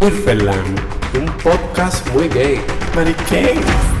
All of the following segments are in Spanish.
Woodfellland, un podcast muy gay. Mariquén.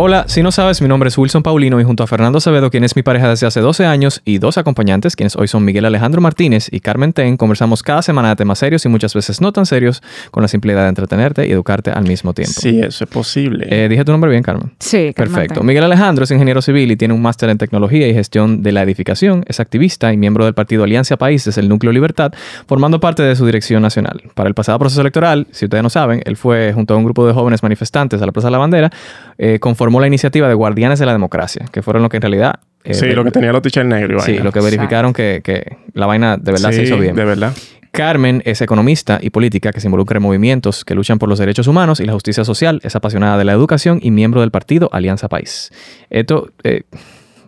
Hola, si no sabes, mi nombre es Wilson Paulino y junto a Fernando Acevedo, quien es mi pareja desde hace 12 años, y dos acompañantes, quienes hoy son Miguel Alejandro Martínez y Carmen Ten, conversamos cada semana de temas serios y muchas veces no tan serios, con la simplicidad de entretenerte y educarte al mismo tiempo. Sí, eso es posible. Eh, Dije tu nombre bien, Carmen. Sí, Carmen Perfecto. Ten. Miguel Alejandro es ingeniero civil y tiene un máster en tecnología y gestión de la edificación. Es activista y miembro del partido Alianza Países, el Núcleo Libertad, formando parte de su dirección nacional. Para el pasado proceso electoral, si ustedes no saben, él fue junto a un grupo de jóvenes manifestantes a la Plaza de la Bandera, eh, conformó la iniciativa de Guardianes de la Democracia, que fueron los que en realidad... eh, sí, lo que tenía los t-shirts negros. Sí, lo que verificaron que, que la vaina de verdad se hizo bien. De verdad. Carmen es economista y política que se involucra en movimientos que luchan por los derechos humanos y la justicia social. Es apasionada de la educación y miembro del partido Alianza País. Esto, eh,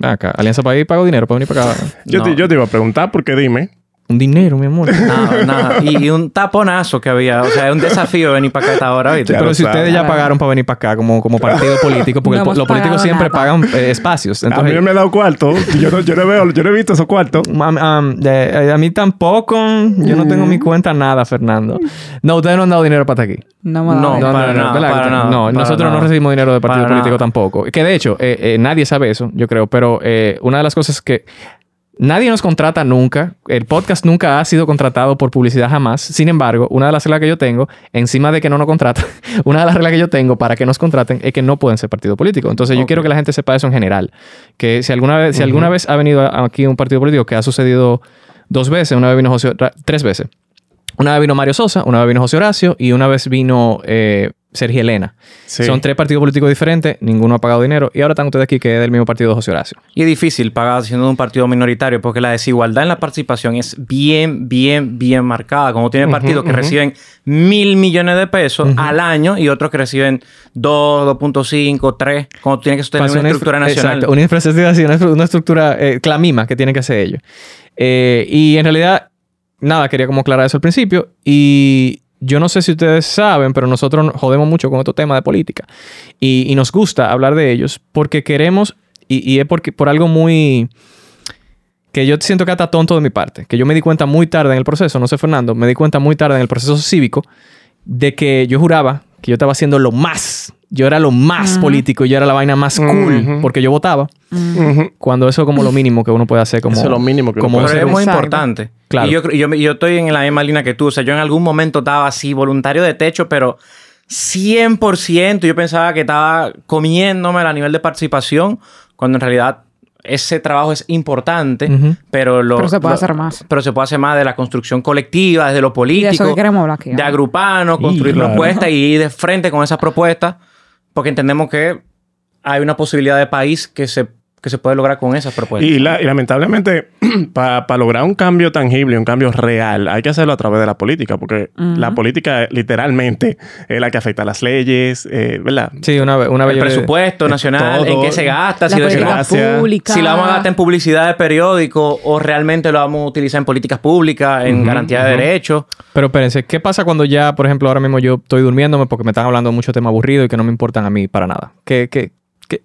acá, Alianza País pagó dinero para venir para acá. Yo, No. te, yo te iba a preguntar porque dime. Un dinero, mi amor. Nada, nada. Y, y un taponazo que había. O sea, es un desafío venir para acá a esta hora, ¿viste? Pero si ustedes ya pagaron para venir para acá como, como partido político, porque No el los políticos siempre nada. pagan eh, espacios. a mí Entonces, no me he dado cuarto. Yo no, yo no veo, yo no he visto esos cuartos. De- a mí tampoco. Yo no tengo en mi cuenta nada, Fernando. No, ustedes no han dado dinero para estar aquí. No me No, no, para nada, ¿verdad? para nada, No, para nosotros no recibimos dinero de partido Para político nada. tampoco. Que de hecho, eh, eh, nadie sabe eso, yo creo, pero eh, una de las cosas que nadie nos contrata nunca, el podcast nunca ha sido contratado por publicidad jamás. Sin embargo, una de las reglas que yo tengo, encima de que no nos contratan, una de las reglas que yo tengo para que nos contraten es que no pueden ser partido político. Entonces, yo quiero que la gente sepa eso en general. Que si alguna vez, si alguna vez ha venido aquí un partido político, que ha sucedido dos veces, una vez vino José, tres veces. Una vez vino Mario Sosa, una vez vino José Horacio y una vez vino eh, Sergio Elena. Sí. Son tres partidos políticos diferentes, ninguno ha pagado dinero y ahora están ustedes aquí que es del mismo partido de José Horacio. Y es difícil pagar siendo un partido minoritario porque la desigualdad en la participación es bien, bien, bien marcada. Como tiene partidos que reciben mil millones de pesos al año y otros que reciben 2, 2.5, 3, cuando tienen que sostener una estructura nacional. Exacto, una infraestructura, una estructura eh, clamima que tienen que hacer ellos. Eh, y en realidad, nada, quería como aclarar eso al principio. Y yo no sé si ustedes saben, pero nosotros nos jodemos mucho con estos temas de política. Y, nos gusta hablar de ellos porque queremos, y, y es porque, por algo muy que yo siento que está tonto de mi parte, que yo me di cuenta muy tarde en el proceso, no sé Fernando, me di cuenta muy tarde en el proceso cívico de que yo juraba que yo estaba haciendo lo más, yo era lo más político, yo era la vaina más cool, Ujú. porque yo votaba, Ujú. cuando eso es como lo mínimo que uno puede hacer como... Eso es lo mínimo que uno como puede Pero ser- es muy importante. Claro. Y yo, yo, yo estoy en la misma línea que tú. O sea, yo en algún momento estaba así, voluntario de techo, pero 100%. Yo pensaba que estaba comiéndome a nivel de participación, cuando en realidad ese trabajo es importante, pero, lo, Pero se puede lo- hacer más. Pero se puede hacer más de la construcción colectiva, desde lo Y de político. eso que queremos hablar aquí. de ¿no? agruparnos, construir claro. propuestas y ir de frente con esas propuestas, porque entendemos que hay una posibilidad de país que se, que se puede lograr con esas propuestas. Y, la- y lamentablemente, para lograr un cambio tangible, un cambio real, hay que hacerlo a través de la política, porque la política literalmente es la que afecta a las leyes, eh, ¿verdad? Sí, una vez... Una el presupuesto nacional, en qué se gasta, La si, lo- pública. si la vamos a gastar en publicidad de periódico o realmente lo vamos a utilizar en políticas públicas, en garantía de derechos. Pero espérense, ¿qué pasa cuando ya, por ejemplo, ahora mismo yo estoy durmiéndome porque me están hablando de muchos temas aburridos y que no me importan a mí para nada? ¿Qué, qué,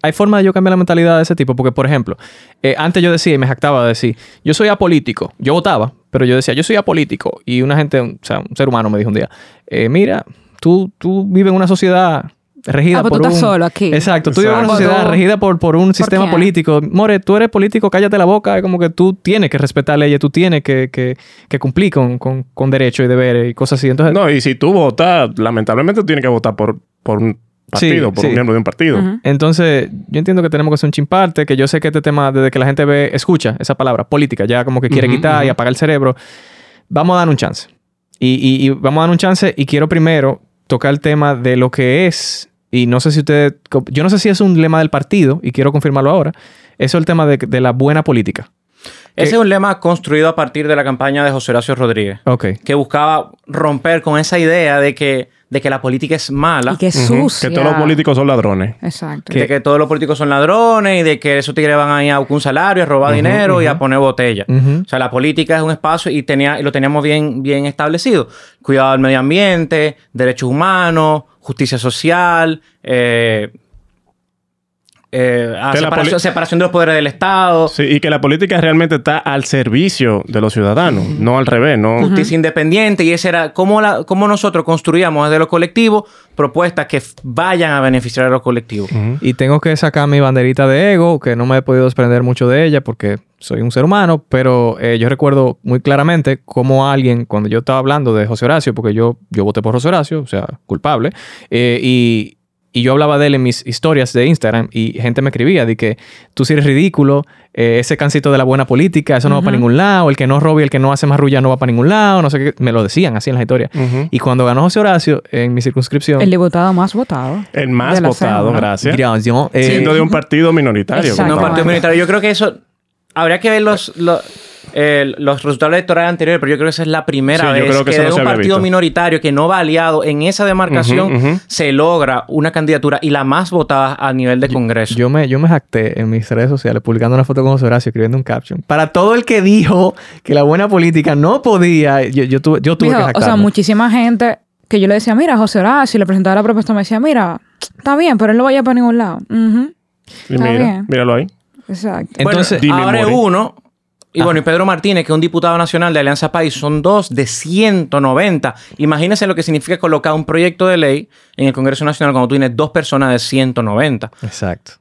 ¿Hay forma de yo cambiar la mentalidad de ese tipo? Porque, por ejemplo, eh, antes yo decía y me jactaba de decir, yo soy apolítico. Yo votaba, pero yo decía, yo soy apolítico. Y una gente, o sea, un ser humano me dijo un día, eh, mira, tú, tú vives en una sociedad regida Ah, pues por tú un... estás solo aquí. Exacto, tú vives en una sociedad Tú- regida por, por un sistema político. More, tú eres político, cállate la boca. Es como que tú tienes que respetar leyes, tú tienes que, que, que cumplir con, con, con derechos y deberes y cosas así. Entonces, No, y si tú votas, lamentablemente tú tienes que votar por, por un partido, por sí. un miembro de un partido. Entonces, yo entiendo que tenemos que hacer un chimparte, que yo sé que este tema, desde que la gente ve, escucha esa palabra, política, ya como que quiere quitar y apagar el cerebro, vamos a dar un chance. Y, y- y vamos a dar un chance y quiero primero tocar el tema de lo que es, y no sé si usted, yo no sé si es un lema del partido, y quiero confirmarlo ahora, eso es el tema de, de la buena política. Ese es un lema construido a partir de la campaña de José Horacio Rodríguez. Ok. Que buscaba romper con esa idea de que, de que la política es mala. Y que es sucia. Que todos los políticos son ladrones. Exacto. De que todos los políticos son ladrones y de que esos tigres van ahí a buscar un salario, a robar dinero y a poner botella. O sea, la política es un espacio y, tenía, y lo teníamos bien, bien establecido. Cuidado del medio ambiente, derechos humanos, justicia social, eh, eh, separación, de los poderes del Estado, Sí, y que la política realmente está al servicio de los ciudadanos, no al revés, ¿no? justicia independiente. Y ese era cómo, la, cómo nosotros construíamos desde lo colectivo propuestas que vayan a beneficiar a los colectivos. Y tengo que sacar mi banderita de ego, que no me he podido desprender mucho de ella porque soy un ser humano, pero eh, yo recuerdo muy claramente cómo alguien, cuando yo estaba hablando de José Horacio, porque yo, yo voté por José Horacio, o sea, culpable, eh, y, y yo hablaba de él en mis historias de Instagram y gente me escribía de que tú sí eres ridículo, eh, ese cancito de la buena política, eso no va para ningún lado, el que no roba y el que no hace más rulla no va para ningún lado, no sé qué, me lo decían así en las historias. Y cuando ganó José Horacio en mi circunscripción, El diputado más votado. El más votado, gracias. Gracias, eh, Siendo de un partido minoritario. No, compadre. partido minoritario. Yo creo que eso. Habría que ver los, los, eh, los resultados electorales anteriores, pero yo creo que esa es la primera Sí, yo vez creo que que, de no un partido visto. minoritario que no va aliado en esa demarcación se logra una candidatura y la más votada a nivel de Congreso. Yo me, yo me jacté en mis redes sociales publicando una foto con José Horacio escribiendo un caption. Para todo el que dijo que la buena política no podía, yo, yo tuve, yo tuve Mijo, que o sea, jactarme. muchísima gente que yo le decía, mira, José Horacio, le presentaba la propuesta, me decía, mira, está bien, pero él no vaya para ningún lado. Y mira, bien. míralo ahí. Exacto. Entonces, Ahora uno. Y bueno, y Pedro Martínez, que es un diputado nacional de Alianza País, son dos de 190. Imagínense lo que significa colocar un proyecto de ley en el Congreso Nacional cuando tú tienes dos personas de 190. exacto.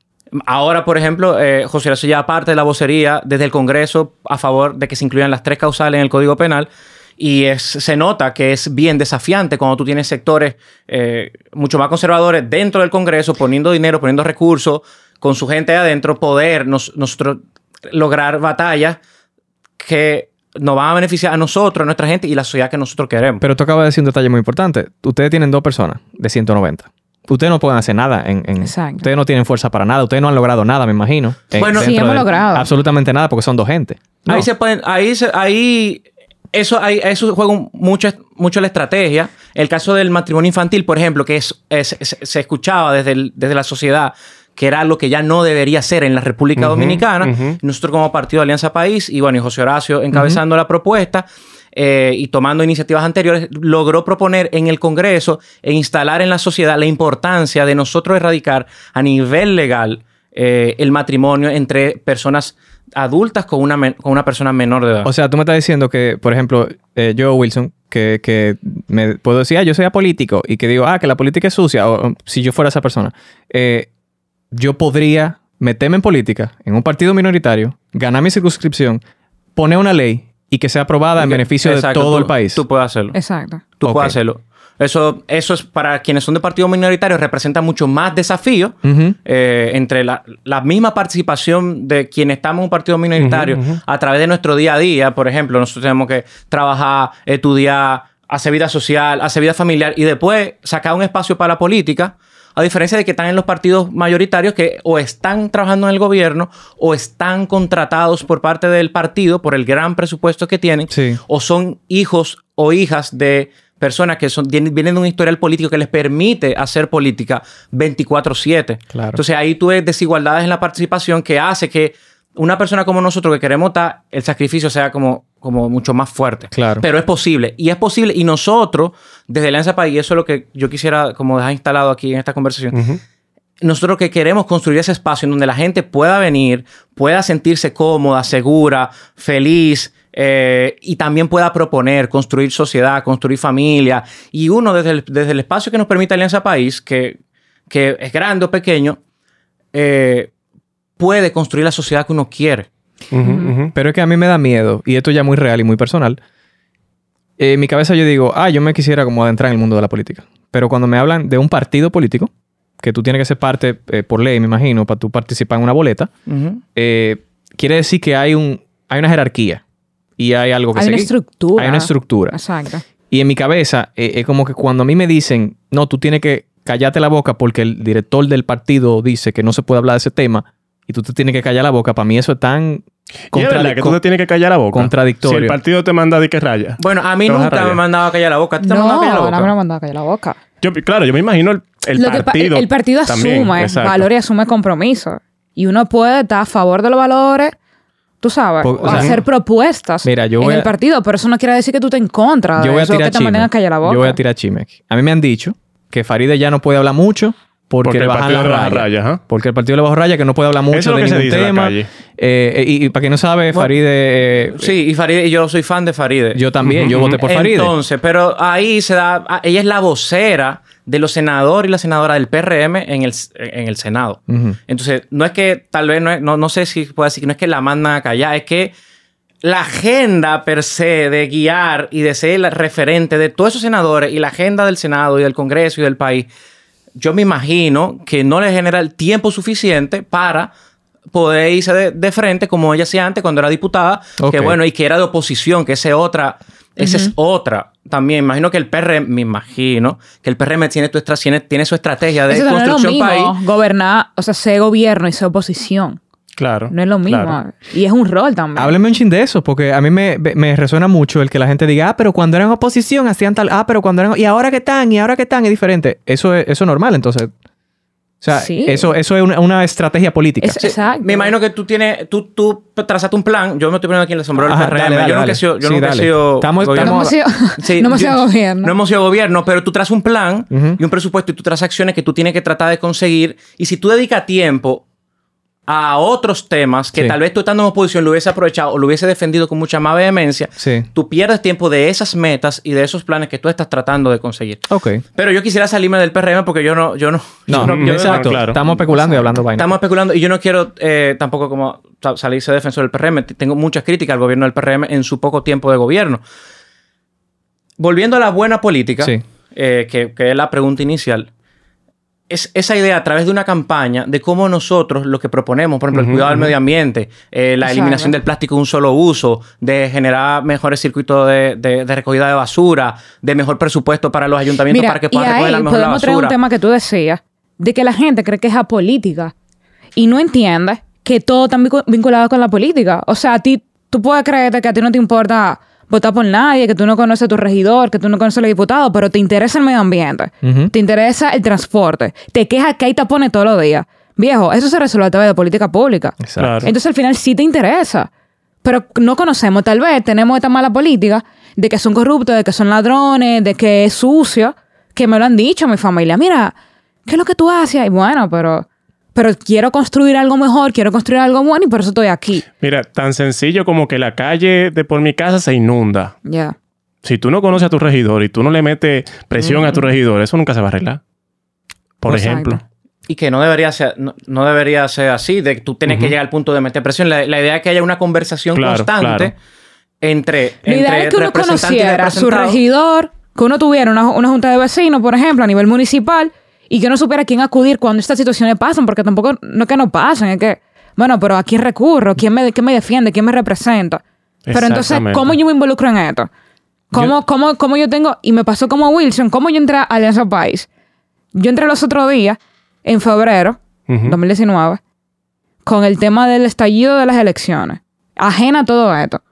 Ahora, por ejemplo, eh, José Horacio ya parte de la vocería desde el Congreso a favor de que se incluyan las tres causales en el Código Penal. Y es- se nota que es bien desafiante cuando tú tienes sectores eh, mucho más conservadores dentro del Congreso, poniendo dinero, poniendo recursos, con su gente adentro, poder nos- nosotros lograr batallas que nos van a beneficiar a nosotros, a nuestra gente y la sociedad que nosotros queremos. Pero tú acabas de decir un detalle muy importante. Ustedes tienen dos personas de 190. Ustedes no pueden hacer nada. En, en- Exacto. Ustedes no tienen fuerza para nada. Ustedes no han logrado nada, me imagino. en- Bueno, Sí, hemos de- logrado. Absolutamente nada porque son dos gente. No. Ahí se pueden, ahí, se- ahí, eso, ahí, eso juega mucho, mucho la estrategia. El caso del matrimonio infantil, por ejemplo, que es, es- es- se escuchaba desde, el- desde la sociedad que era lo que ya no debería ser en la República Dominicana. Nosotros como Partido de Alianza País, y bueno, y José Horacio encabezando la propuesta eh, y tomando iniciativas anteriores, logró proponer en el Congreso e instalar en la sociedad la importancia de nosotros erradicar a nivel legal eh, el matrimonio entre personas adultas con una, con una persona menor de edad. O sea, tú me estás diciendo que, por ejemplo, eh, yo, Wilson, que, que me puedo decir, ah, yo soy apolítico y que digo, ah, que la política es sucia, o o si yo fuera esa persona, eh, yo podría meterme en política, en un partido minoritario, ganar mi circunscripción, poner una ley y que sea aprobada en beneficio Exacto, de todo tú- el país. Tú puedes hacerlo. Exacto. Tú puedes hacerlo. Eso, eso es para quienes son de partidos minoritarios, representa mucho más desafío eh, entre la, la misma participación de quienes estamos en un partido minoritario a través de nuestro día a día. Por ejemplo, nosotros tenemos que trabajar, estudiar, hacer vida social, hacer vida familiar y después sacar un espacio para la política. A diferencia de que están en los partidos mayoritarios que o están trabajando en el gobierno o están contratados por parte del partido por el gran presupuesto que tienen Sí. o son hijos o hijas de personas que son, vienen vienen de un historial político que les permite hacer política 24/7. Claro. Entonces ahí tú ves desigualdades en la participación que hace que una persona como nosotros que queremos estar, el sacrificio sea como, como mucho más fuerte. Claro. Pero es posible. Y es posible. Y nosotros, desde Alianza País, y eso es lo que yo quisiera como dejar instalado aquí en esta conversación, nosotros que queremos construir ese espacio en donde la gente pueda venir, pueda sentirse cómoda, segura, feliz eh, y también pueda proponer, construir sociedad, construir familia. Y uno desde el, desde el espacio que nos permite Alianza País, que, que es grande o pequeño, eh, puede construir la sociedad que uno quiere. Ujú, ujú. Pero es que a mí me da miedo, y esto ya muy real y muy personal. En mi cabeza yo digo, ah, yo me quisiera como adentrar en el mundo de la política. Pero cuando me hablan de un partido político, que tú tienes que ser parte eh, por ley, me imagino, para tú participar en una boleta, eh, quiere decir que hay, un, hay una jerarquía y hay algo que Hay una seguir. estructura. Hay una estructura. Exacto. Y en mi cabeza eh, es como que cuando a mí me dicen, no, tú tienes que callarte la boca porque el director del partido dice que no se puede hablar de ese tema y tú te tienes que callar la boca, para mí eso es tan verdad que tú te tienes que callar la boca. Contradictorio. Si el partido te manda a di que raya. Bueno, a mí a nunca rayar. me mandaba a callar la boca. ¿A te no, mandaba a callar la no me boca? lo mandaba a callar la boca. Yo, claro, yo me imagino el, el Lo que pa- partido. el partido también, asume exacto. valor y asume compromiso. Y uno puede estar a favor de los valores, tú sabes, o sea, hacer propuestas Mira, yo en el a- partido, pero eso no quiere decir que tú te en contra de Yo voy a eso, tirar que te a callar la boca. Yo voy a tirar. A mí me han dicho que Faride ya no puede hablar mucho porque, Porque le el bajan partido las rayas. rayas, ajá. Porque el partido le bajó raya que no puede hablar mucho de ningún tema. calle. Eh, y, y para quien no sabe, Faride... eh, Sí, y Faride, y yo soy fan de Faride. Yo también, yo voté por Faride. Entonces, pero ahí se da... ah, Ella es la vocera de los senadores y la senadora del PRM en el, en el Senado. Entonces, no es que tal vez, no, es- no, no sé si puedo decir que no es que la mandan a callar, es que la agenda per se de guiar y de ser el referente de todos esos senadores y la agenda del Senado y del Congreso y del país, yo me imagino que no le genera el tiempo suficiente para poder irse de, de frente como ella hacía antes cuando era diputada, que bueno, y que era de oposición, que esa es otra, esa es otra. También imagino que el PRM, me imagino que el PRM tiene, tu estra- tiene, tiene su estrategia de Eso no es lo construcción mismo, país. gobernar, o sea, ser gobierno y ser oposición. Claro. No es lo mismo. claro. Y es un rol también. Hábleme un chin de eso, porque a mí me, me resuena mucho el que la gente diga, ah, pero cuando eran oposición hacían tal, ah, pero cuando eran, y ahora que están, y ahora que están, es diferente. Eso es, eso es normal, entonces. O sea, Sí. eso, eso es una, una estrategia política. Es- Exacto. Me imagino que tú tienes, tú, tú trazaste un plan. Yo me estoy poniendo aquí en el sombrero del Ajá, dale, dale, yo nunca he sido, yo Sí, nunca he sido Estamos- gobierno. no hemos sido, Sí, no hemos yo- sido gobierno. No hemos sido gobierno, pero tú trazas un plan y un presupuesto y tú trazas acciones que tú tienes que tratar de conseguir. Y si tú dedicas tiempo a otros temas que Sí. tal vez tú estando en oposición lo hubiese aprovechado o lo hubiese defendido con mucha más vehemencia, Sí. tú pierdes tiempo de esas metas y de esos planes que tú estás tratando de conseguir. Ok. Pero yo quisiera salirme del PRM porque yo no, yo no, No, yo yo- exacto. claro. Estamos especulando y hablando vaina. Estamos especulando y yo no quiero eh, tampoco como sa- salirse defensor del PRM. Tengo muchas críticas al gobierno del PRM en su poco tiempo de gobierno. Volviendo a la buena política, Sí. eh, que, que es la pregunta inicial, es esa idea a través de una campaña de cómo nosotros lo que proponemos, por ejemplo, el cuidado del medio ambiente, eh, la eliminación del plástico de un solo uso, de generar mejores circuitos de, de- de recogida de basura, de mejor presupuesto para los ayuntamientos Mira, para que y puedan recoger la mejor la podemos traer un basura. tema que tú decías, de que la gente cree que es apolítica y no entiende que todo está vincu- vinculado con la política. O sea, a ti, tú puedes creerte que a ti no te importa votar por nadie, que tú no conoces a tu regidor, que tú no conoces a los diputados, pero te interesa el medio ambiente, te interesa el transporte, te quejas que hay tapones todos los días. Viejo, eso se resuelve a través de política pública. Exacto. Entonces al final sí te interesa. Pero no conocemos, tal vez tenemos esta mala política de que son corruptos, de que son ladrones, de que es sucio, que me lo han dicho mi familia. Mira, ¿qué es lo que tú haces? Y bueno, pero, pero quiero construir algo mejor, quiero construir algo bueno y por eso estoy aquí. Mira, tan sencillo como que la calle de por mi casa se inunda. Ya. Si tú no conoces a tu regidor y tú no le metes presión a tu regidor, eso nunca se va a arreglar. Por Exacto. ejemplo. Y que no debería ser, no, no debería ser así, de que tú tienes que llegar al punto de meter presión. La, la idea es que haya una conversación Claro, constante claro. entre, La idea entre es que uno conociera a su regidor, que uno tuviera una, una junta de vecinos, por ejemplo, a nivel municipal, y que uno supiera a quién acudir cuando estas situaciones pasan, porque tampoco no es que no pasen, es que, bueno, pero ¿a quién recurro? ¿Quién me, quién me defiende? ¿Quién me representa? Pero entonces. ¿cómo yo me involucro en esto? ¿Cómo, cómo, cómo yo tengo, y me pasó como Wilson, cómo yo entré a Alianza País? Yo entré los otros días, en febrero, Ujú. 2019, con el tema del estallido de las elecciones. Ajena a todo esto.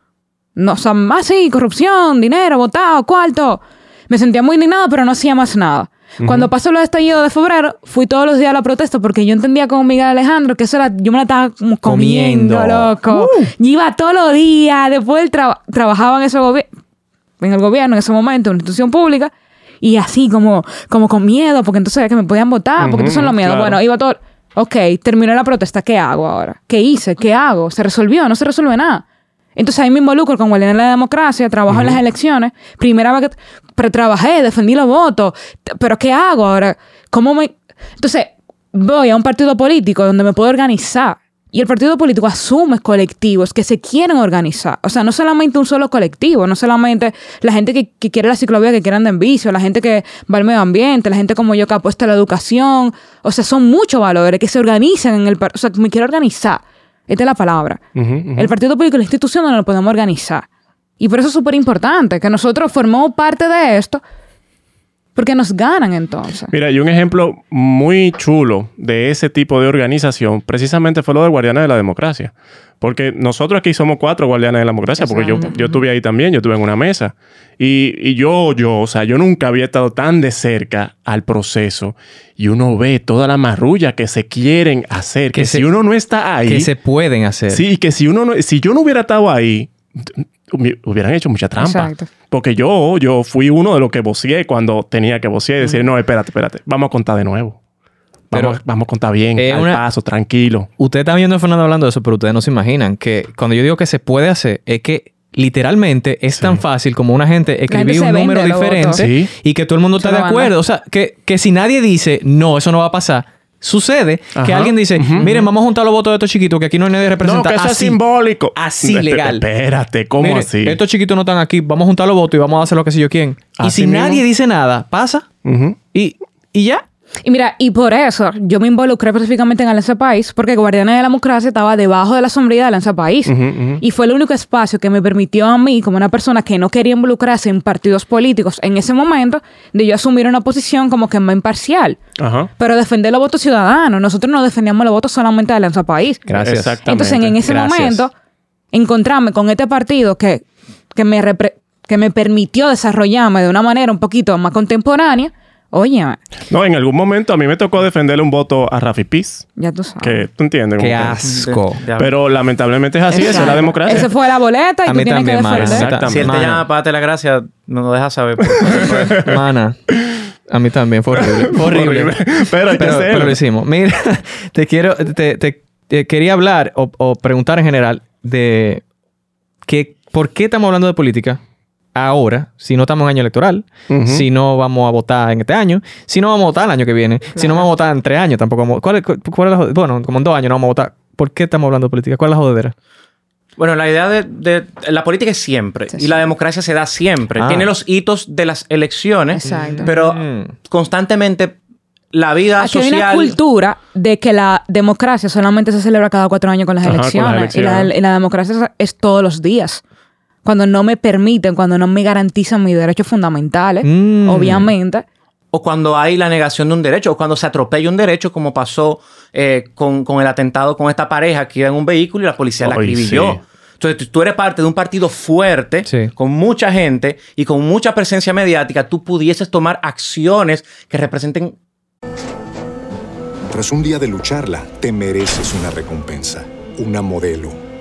No, o sea, más sí, corrupción, dinero, votado, cuarto. Me sentía muy indignada, pero no hacía más nada. Cuando pasó lo de estallido de febrero, fui todos los días a la protesta porque yo entendía con Miguel Alejandro que eso era, yo me la estaba como comiendo, Comiendo. loco. Yo iba todos los días, después tra- trabajaba en ese en el gobierno en ese momento, en una institución pública, y así como, como con miedo, porque entonces que me podían votar, porque entonces son los miedos. claro. Bueno, iba todo. Ok, terminó la protesta, ¿qué hago ahora? ¿Qué hice? ¿Qué hago? ¿Se resolvió? No se resuelve nada. Entonces ahí me involucro con Guardián de la Democracia, trabajo en las elecciones. Primera vez que. Pero trabajé, defendí los votos. ¿Pero qué hago ahora? ¿Cómo me.? Entonces voy a un partido político donde me puedo organizar. Y el partido político asume colectivos que se quieren organizar. O sea, no solamente un solo colectivo, no solamente la gente que, que quiere la ciclovía, que quiere andar en vicio, la gente que va al medio ambiente, la gente como yo que apuesta a la educación. O sea, son muchos valores que se organizan en el... O sea, me quiero organizar. Esta es la palabra. El partido político la institución no lo podemos organizar. Y por eso es súper importante que nosotros formemos parte de esto Porque nos ganan entonces. Mira, y un ejemplo muy chulo de ese tipo de organización precisamente fue lo de Guardianes de la Democracia. Porque nosotros aquí somos cuatro guardianes de la democracia, porque yo, yo estuve ahí también, yo estuve en una mesa. Y, y yo, yo, o sea, yo nunca había estado tan de cerca al proceso. Y uno ve toda la marrulla que se quieren hacer, que, Que se- si uno no está ahí, Que se pueden hacer. sí, que si uno no, si yo no hubiera estado ahí, hubieran hecho mucha trampa. Exacto. Porque yo, yo fui uno de los que voceé cuando tenía que vocear y decir, no, espérate, espérate, vamos a contar de nuevo. Vamos, Pero- vamos a contar bien, al una- paso, tranquilo. Ustedes están viendo a Fernando hablando de eso, pero ustedes no se imaginan que cuando yo digo que se puede hacer, es que literalmente es tan fácil como una gente escribir un número diferente. Sí. y que todo el mundo Se está de acuerdo. O sea, que, que si nadie dice, no, eso no va a pasar, sucede que alguien dice, miren, vamos a juntar los votos de estos chiquitos que aquí no hay nadie No, representado. que eso es simbólico. Así legal. Espérate, ¿cómo así? Estos chiquitos no están aquí, vamos a juntar los votos y vamos a hacer lo que sé yo quién. y si mismo. nadie dice nada, pasa y ya. Y mira, y por eso yo me involucré específicamente en Alianza País, porque Guardianes de la Democracia estaba debajo de la sombrilla de Alianza País. Y fue el único espacio que me permitió a mí, como una persona que no quería involucrarse en partidos políticos en ese momento, de yo asumir una posición como que más imparcial. Ajá. Pero defender los votos ciudadanos. Nosotros no defendíamos los votos solamente de Alianza País. Gracias. Exactamente. Entonces, en ese Gracias. momento, encontrarme con este partido que, que, me repre- que me permitió desarrollarme de una manera un poquito más contemporánea, oye, No, en algún momento a mí me tocó defenderle un voto a Rafi Piz. ya tú sabes. Que tú entiendes. Qué que- asco. Pero lamentablemente es así, esa es la democracia. Esa fue la boleta y A tú mí tienes que también, mano. defender. Exactamente. Si él te llama para darte la gracia, no lo dejas saber. Mana, a mí también fue horrible. Fue horrible. pero que lo hicimos. Mira, te quiero, te, te- te quería hablar o, o preguntar en general de que por qué estamos hablando de política ahora, si no estamos en año electoral, si no vamos a votar en este año, si no vamos a votar el año que viene, si no vamos a votar en tres años, tampoco vamos, ¿cuál, es- cuál es la Bueno, como en dos años no vamos a votar. ¿Por qué estamos hablando de política? ¿Cuál es la jodedera? Bueno, la idea de, de- La política es siempre. Sí, y la democracia se da siempre. Ah. Tiene los hitos de las elecciones. Exacto. Pero Mm. constantemente la vida Aquí hay social... una cultura de que la democracia solamente se celebra cada cuatro años con las, Ajá, con las elecciones, Y, la, elecciones. y la democracia es todos los días. Cuando no me permiten, cuando no me garantizan mis derechos fundamentales, Mm. obviamente. O cuando hay la negación de un derecho, o cuando se atropella un derecho, como pasó eh, con, con el atentado con esta pareja que iba en un vehículo y la policía la acribilló. sí. Entonces, tú- tú eres parte de un partido fuerte, Sí. con mucha gente y con mucha presencia mediática, tú pudieses tomar acciones que representen Tras un día de lucharla, te mereces una recompensa, una modelo,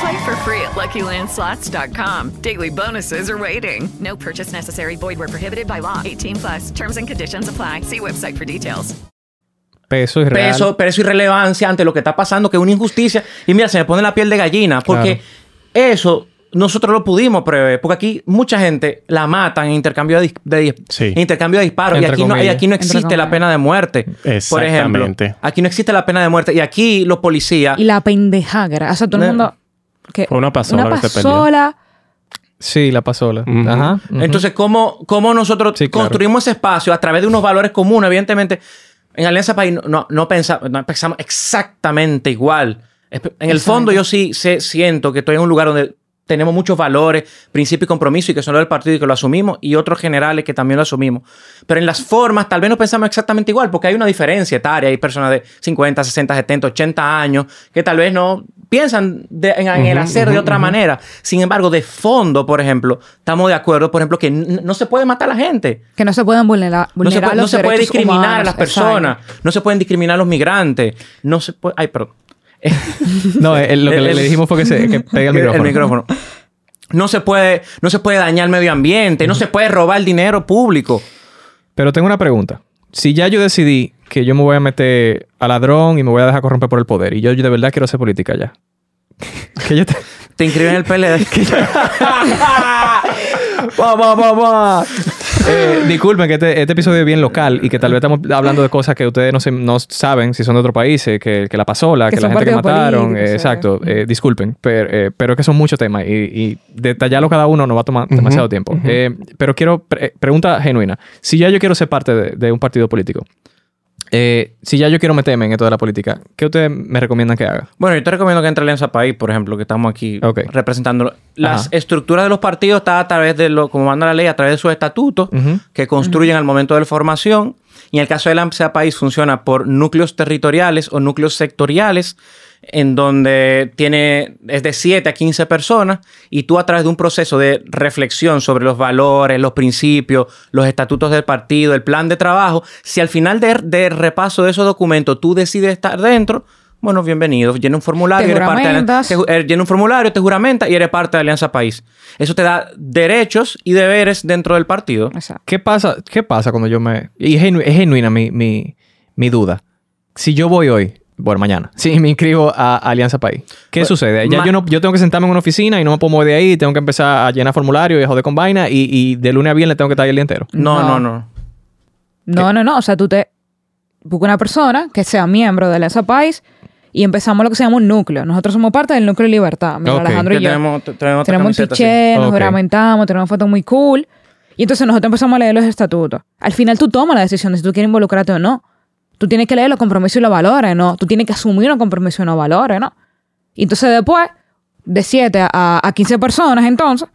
Play for free at LuckyLandSlots.com. Daily bonuses are waiting. No purchase necessary. Void where prohibited by law. 18 plus. Terms and conditions apply. See website for details. Peso y peso, peso y relevancia ante lo que está pasando, que es una injusticia. Y mira, se me pone la piel de gallina, porque eso nosotros lo pudimos prever, porque aquí mucha gente la matan en intercambio de, de Sí. en intercambio de disparos y aquí, no, y aquí no existe la pena de muerte. Por ejemplo, Exactamente. aquí no existe la pena de muerte y aquí los policías Y la pendejagra. O sea, todo el mundo... Que Fue una pasola Una que se perdió. pasola. Sí, la pasola. Ujú. Ajá. ujú. Entonces, ¿cómo, cómo nosotros Sí, claro. construimos ese espacio a través de unos valores comunes? Evidentemente, en Alianza País no, no, no pensa- no pensamos exactamente igual. Espe- En el fondo, yo sí sé- siento que estoy en un lugar donde tenemos muchos valores, principios y compromisos y que son los del partido y que lo asumimos y otros generales que también lo asumimos. Pero en las formas tal vez no pensamos exactamente igual porque hay una diferencia etaria. Hay personas de 50, 60, 70, 80 años que tal vez no piensan de- en, en el hacer de otra manera. Sin embargo, de fondo, por ejemplo, estamos de acuerdo, por ejemplo, que no se puede matar a la gente. Que no se pueden vulnerar, No se, vulnerar puede, no se puede discriminar a las personas. No se pueden discriminar a los migrantes. No se puede... Ay, perdón. No, eh, lo que El- le, le dijimos fue que, se, que pegue el micrófono. micrófono. No se puede, no se puede dañar el medio ambiente, no se puede robar el dinero público. Pero tengo una pregunta. Si ya yo decidí que yo me voy a meter a ladrón y me voy a dejar corromper por el poder y yo, yo de verdad quiero hacer política ya. que yo te... Te inscribes en el PLD. Eh, disculpen que este, este episodio es bien local y que tal vez estamos hablando de cosas que ustedes no, se- no saben si son de otro país, eh, que, que la pasola, Que que, la gente que mataron. eh, exacto. eh, disculpen, pero, eh, pero es que son muchos temas y, y detallarlo cada uno nos va a tomar demasiado tiempo. Eh, pero quiero, pre- pregunta genuina. Si ya yo quiero ser parte de, de un partido político, eh, si ya yo quiero meterme en esto de la política, ¿qué ustedes me recomiendan que haga? Bueno, yo te recomiendo que entre a Alianza País, por ejemplo, que estamos aquí Ok. representándolo. Las Ajá. estructuras de los partidos están a través de lo, como manda la ley, a través de sus estatutos que construyen al momento de la formación. Y en el caso de la Alianza País funciona por núcleos territoriales o núcleos sectoriales, en donde tiene es de 7 a 15 personas y tú a través de un proceso de reflexión sobre los valores, los principios, los estatutos del partido, el plan de trabajo, si al final de, de repaso de esos documentos tú decides estar dentro, bueno, bienvenido. Llena un formulario, Te eres parte de la- juramentas. te ju- eh, llena un formulario, te juramenta y eres parte de Alianza País. Eso te da derechos y deberes dentro del partido. Exacto. ¿Qué pasa, qué pasa cuando yo me... Y es, genu- es genuina mi, mi, mi duda. Si yo voy hoy, bueno, mañana, si me inscribo a Alianza País, ¿qué Pues, sucede? Ya yo, no, yo tengo que sentarme en una oficina y no me puedo mover de ahí, tengo que empezar a llenar formulario y a joder con vaina y, y de lunes a viernes tengo que estar ahí el día entero. No, no, No. no. No, no, no. O sea, tú te buscas una persona que sea miembro de Alianza País y empezamos lo que se llama un núcleo. Nosotros somos parte del núcleo de libertad. Mira, Ok. Alejandro y yo. tenemos, te- tenemos un tiché, nos Ok. juramentamos, tenemos fotos muy cool. Y entonces nosotros empezamos a leer los estatutos. Al final tú tomas la decisión de si tú quieres involucrarte o no. Tú tienes que leer los compromisos y los valores, ¿no? Tú tienes que asumir los compromisos y los valores, ¿no? Y entonces después, de 7 a, a 15 personas, entonces,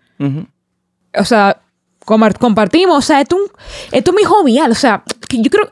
o sea, compartimos, o sea, esto, es un- esto es muy jovial, o sea, yo creo,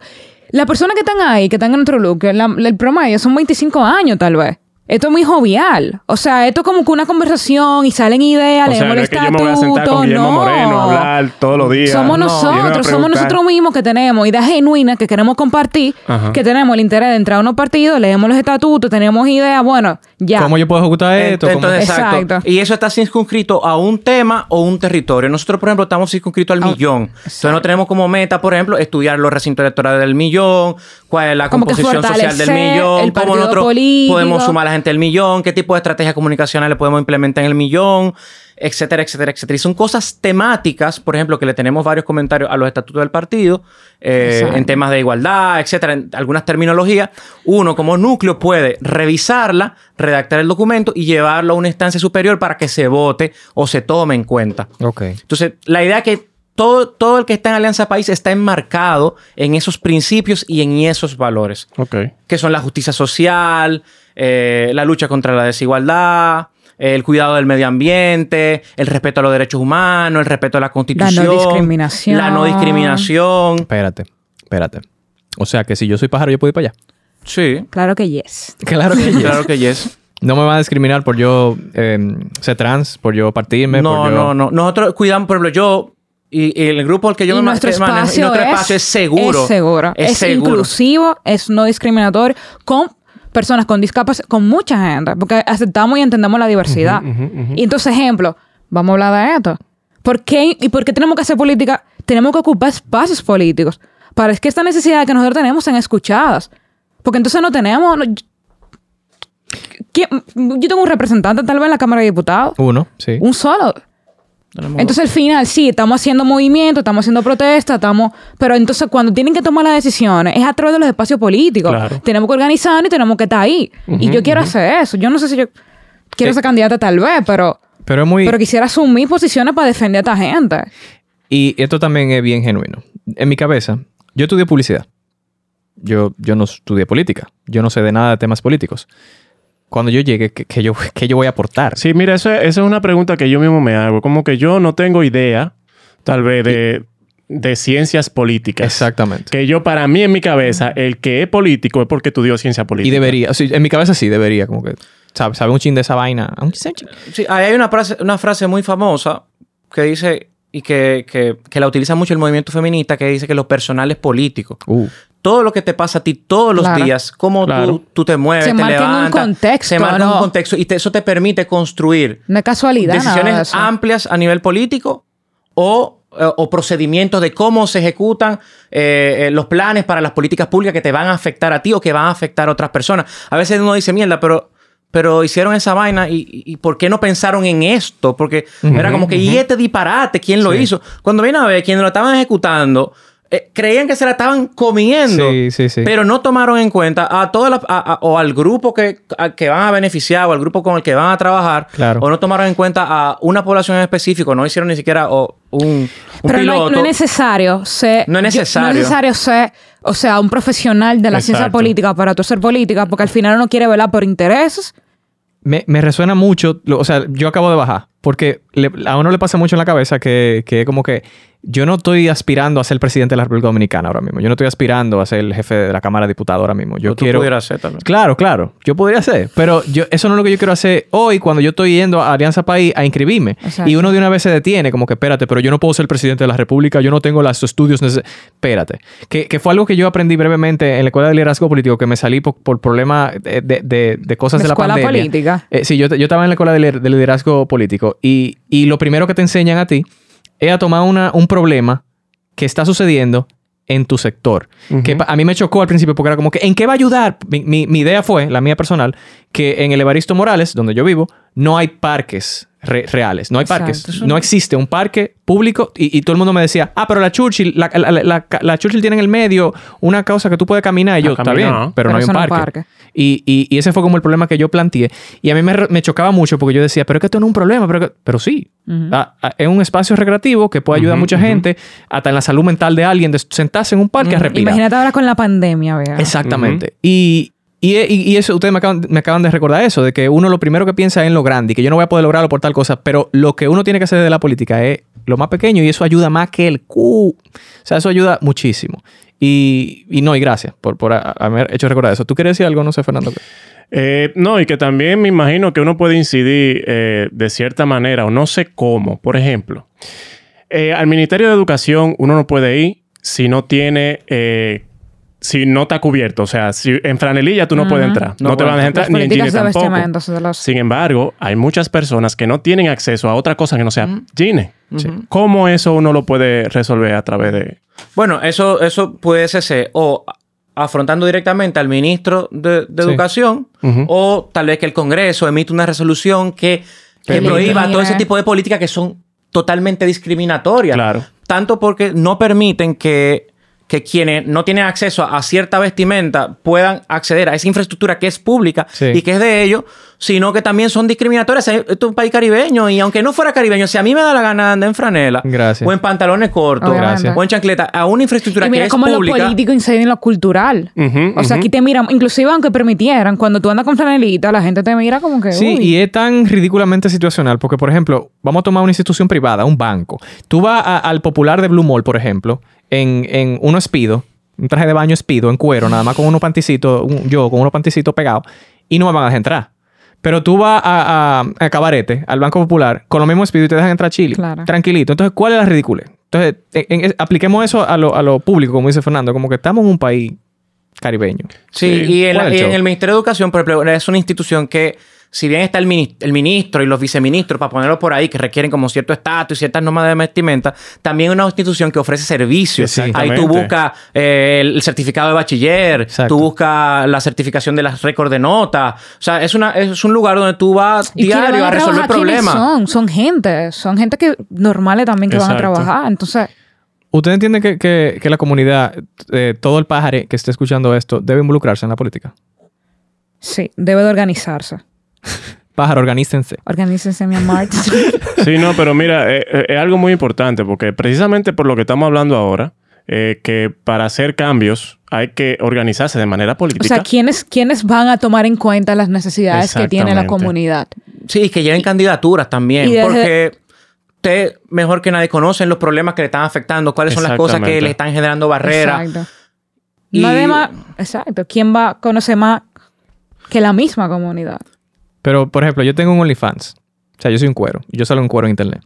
las personas que están ahí, que están en nuestro look, la- el promedio son 25 años tal vez. Esto es muy jovial. O sea, esto es como que una conversación y salen ideas, O sea, leemos no el es que yo me voy a sentar estatuto, con Guillermo no. Moreno a hablar todos los días. Somos No, nosotros, somos nosotros mismos que tenemos ideas genuinas que queremos compartir, Ajá. que tenemos el interés de entrar a unos partidos, leemos los estatutos, tenemos ideas, bueno, ya. ¿Cómo yo puedo ejecutar esto? ¿Cómo- Entonces, exacto. Exacto. Y eso está circunscrito a un tema o un territorio. Nosotros, por ejemplo, estamos circunscritos al A un- millón. Entonces, no tenemos como meta, por ejemplo, estudiar los recintos electorales del millón, cuál es la Como composición social del millón, el cómo partido nosotros político. podemos sumar a la gente del millón, qué tipo de estrategias comunicacionales podemos implementar en el millón, etcétera, etcétera, etcétera. Y son cosas temáticas, por ejemplo, que le tenemos varios comentarios a los estatutos del partido, eh, en temas de igualdad, etcétera, en algunas terminologías. Uno, como núcleo, puede revisarla, redactar el documento y llevarlo a una instancia superior para que se vote o se tome en cuenta. Ok. Entonces, la idea es que todo, todo el que está en Alianza País está enmarcado en esos principios y en esos valores, Ok. que son la justicia social, eh, la lucha contra la desigualdad, el cuidado del medio ambiente, el respeto a los derechos humanos, el respeto a la constitución, discriminación. la no discriminación. Espérate, espérate. O sea que si yo soy pájaro, yo puedo ir para allá. Sí, Claro que yes. Claro que yes. claro que yes. No me van a discriminar por yo eh, ser trans, por yo partirme, No, por yo... no, no. Nosotros cuidamos, por ejemplo, yo y, y el grupo al que yo y me nuestro manejo- y espacio, nuestro es, espacio es seguro. Es seguro. Es, seguro. inclusivo, es no discriminatorio con personas con discapacidad, con mucha gente, porque aceptamos y entendemos la diversidad. Y entonces, ejemplo, vamos a hablar de esto. ¿Por qué, ¿Y por qué tenemos que hacer política? Tenemos que ocupar espacios políticos para que esta necesidad que nosotros tenemos sean escuchadas. Porque entonces no tenemos... no- ¿Quién- yo tengo un representante tal vez en la Cámara de Diputados. Uno, sí. Un solo. Entonces al final sí, estamos haciendo movimiento, estamos haciendo protestas, estamos... Pero entonces cuando tienen que tomar las decisiones es a través de los espacios políticos. Claro. Tenemos que organizarnos y tenemos que estar ahí. y yo quiero hacer eso. Yo no sé si yo quiero Sí. ser candidata tal vez, pero... Pero es muy... Pero quisiera asumir posiciones para defender a esta gente. Y esto también es bien genuino. En mi cabeza, yo estudié publicidad. Yo, yo no estudié política. Yo no sé de nada de temas políticos. Cuando yo llegue, ¿qué, qué yo, qué yo voy a aportar? Sí, mira, eso, esa es una pregunta que yo mismo me hago. Como que yo no tengo idea, tal vez, de, de ciencias políticas. Exactamente. Que yo, para mí, en mi cabeza, el que es político es porque estudió ciencia política. Y debería, o sea, en mi cabeza sí debería, como que, sabe, sabe un chin de esa vaina. Un chin. Sí, ahí hay una frase, una frase muy famosa que dice, y que, que- que la utiliza mucho el movimiento feminista, que dice que lo personal es político. Uh, Todo lo que te pasa a ti todos los Claro. días, cómo Claro. tú, tú te mueves, Se te marca en un levantas. contexto, Se marca en ¿no? un contexto y te- eso te permite construir es casualidad. nada de decisiones amplias a nivel político o eh, o procedimientos de cómo se ejecutan eh, eh, los planes para las políticas públicas que te van a afectar a ti o que van a afectar a otras personas. A veces uno dice, mierda, pero, pero hicieron esa vaina y, y ¿por qué no pensaron en esto? Porque era como que, ¿y este disparate? ¿Quién lo Sí. hizo? Cuando viene a ver, quienes lo estaban ejecutando, eh, creían que se la estaban comiendo, Sí, sí, sí. pero no tomaron en cuenta a todas las- a- a- o al grupo que, a- que van a beneficiar o al grupo con el que van a trabajar, Claro. o no tomaron en cuenta a una población en específico, no hicieron ni siquiera o, un, un Pero no, piloto. no es necesario ser... No es yo- necesario. no es necesario ser, o sea, un profesional de la ciencia política para tú ser política, porque al final uno quiere velar por intereses. Me, me resuena mucho, lo- o sea, yo acabo de bajar, porque le- a uno le pasa mucho en la cabeza que, que como que yo no estoy aspirando a ser presidente de la República Dominicana ahora mismo. Yo no estoy aspirando a ser el jefe de la Cámara de Diputados ahora mismo. Yo tú quiero... pudieras ser también. Claro, claro. Yo podría ser. Pero yo, eso no es lo que yo quiero hacer hoy cuando yo estoy yendo a Alianza País a inscribirme. Exacto. Y uno de una vez se detiene, como que espérate, pero yo no puedo ser presidente de la República, yo no tengo los estudios necesarios. Espérate. Que, que fue algo que yo aprendí brevemente en la Escuela de Liderazgo Político, que me salí por, por problemas de, de- de- de cosas De la escuela pandemia. política. Eh, sí, yo, yo estaba en la Escuela de Liderazgo Político y, y lo primero que te enseñan a ti es a tomar una, un problema que está sucediendo en tu sector. Que a mí me chocó al principio porque era como que, ¿en qué va a ayudar? Mi, mi- mi idea fue, la mía personal, que en el Evaristo Morales, donde yo vivo, no hay parques re- reales. No hay parques. No existe un parque público y, y todo el mundo me decía, ah, pero la Churchill, la, la- la- la- la Churchill tiene en el medio una cosa que tú puedes caminar. Y yo, está bien, pero, Pero no hay un parque. parque. Y, y- y ese fue como el problema que yo planteé. Y a mí me, me chocaba mucho porque yo decía, pero es que esto no es un problema, pero, pero sí. Ah, es un espacio recreativo que puede ayudar a mucha gente, hasta en la salud mental de alguien, de sentarse en un parque a respirar. Imagínate ahora con la pandemia, vea. Exactamente. Y, y, eso, ustedes me acaban, de recordar eso, de que uno lo primero que piensa es en lo grande y que yo no voy a poder lograrlo por tal cosa, pero lo que uno tiene que hacer de la política es lo más pequeño y eso ayuda más que el Q. O sea, eso ayuda muchísimo. Y, y no, y gracias por, por haber hecho recordar eso. ¿Tú quieres decir algo? No sé, Fernando. Eh, no, y que también me imagino que uno puede incidir eh, de cierta manera, o no sé cómo. Por ejemplo, eh, al Ministerio de Educación uno no puede ir si no tiene, si no está cubierto. O sea, si en franelilla tú no puedes entrar. No, No te van a entrar, ni en jeans de tampoco. de los- Sin embargo, hay muchas personas que no tienen acceso a otra cosa que no sea jeans. ¿Cómo eso uno lo puede resolver a través de...? Bueno, eso, eso puede ser o afrontando directamente al ministro de, de Sí. Educación o tal vez que el Congreso emite una resolución que, que prohíba todo ese tipo de políticas que son totalmente discriminatorias. Claro. Tanto porque no permiten que, que quienes no tienen acceso a, cierta vestimenta puedan acceder a esa infraestructura que es pública Sí. y que es de ellos, sino que también son discriminatorias. Esto es un país caribeño y aunque no fuera caribeño, si a mí me da la gana de andar en franela Gracias. o en pantalones cortos o en chancleta a una infraestructura Y mira que es cómo lo pública... político incide en lo cultural. O sea, aquí te miran, inclusive aunque permitieran, cuando tú andas con franelita, la gente te mira como que. Sí, uy. y es tan ridículamente situacional porque, por ejemplo, vamos a tomar una institución privada, un banco. Tú vas a- al popular de Blue Mall, por ejemplo, en, en uno espido, un traje de baño espido, en cuero, nada más con unos panticitos, un- yo con unos panticitos pegados, y no me van a dejar entrar. Pero tú vas a, a, a Cabarete, al Banco Popular, con los mismos espidos y te dejan entrar a Chile. Claro. Tranquilito. Entonces, ¿cuál es la ridícula? Entonces, en- en- apliquemos eso a lo, a lo público, como dice Fernando, como que estamos en un país caribeño. Sí, y, en, ¿Cuál la- es el y en el Ministerio de Educación, por ejemplo, es una institución que, si bien está el, mini- el ministro y los viceministros, para ponerlo por ahí, que requieren como cierto estatus y ciertas normas de vestimenta, también es una institución que ofrece servicios. Ahí tú buscas eh, el certificado de bachiller, Exacto. tú buscas la certificación de las récords de notas. O sea, es, una, es un lugar donde tú vas ¿Y quiénes diario van a resolver problemas. Son? son gente, son gente que normales también que van a trabajar. Entonces, ¿Usted entiende que, que- que la comunidad, eh, todo el pájaro que esté escuchando esto, debe involucrarse en la política? sí, debe de organizarse. Pájaro, organícense. Organícense, mi amor. Sí, no, pero mira, eh, eh, es algo muy importante porque precisamente por lo que estamos hablando ahora, eh, que para hacer cambios hay que organizarse de manera o política. sea, ¿quiénes, ¿quiénes van a tomar en cuenta las necesidades que tiene la comunidad? Sí, que lleven candidaturas también, Y desde- porque usted mejor que nadie conocen los problemas que le están afectando, cuáles son las cosas que le están generando barreras. Exacto. Y- más, exacto. ¿Quién va a conocer más que la misma comunidad? Pero, por ejemplo, yo tengo un OnlyFans. O sea, yo soy un cuero. Y yo salgo en cuero en internet.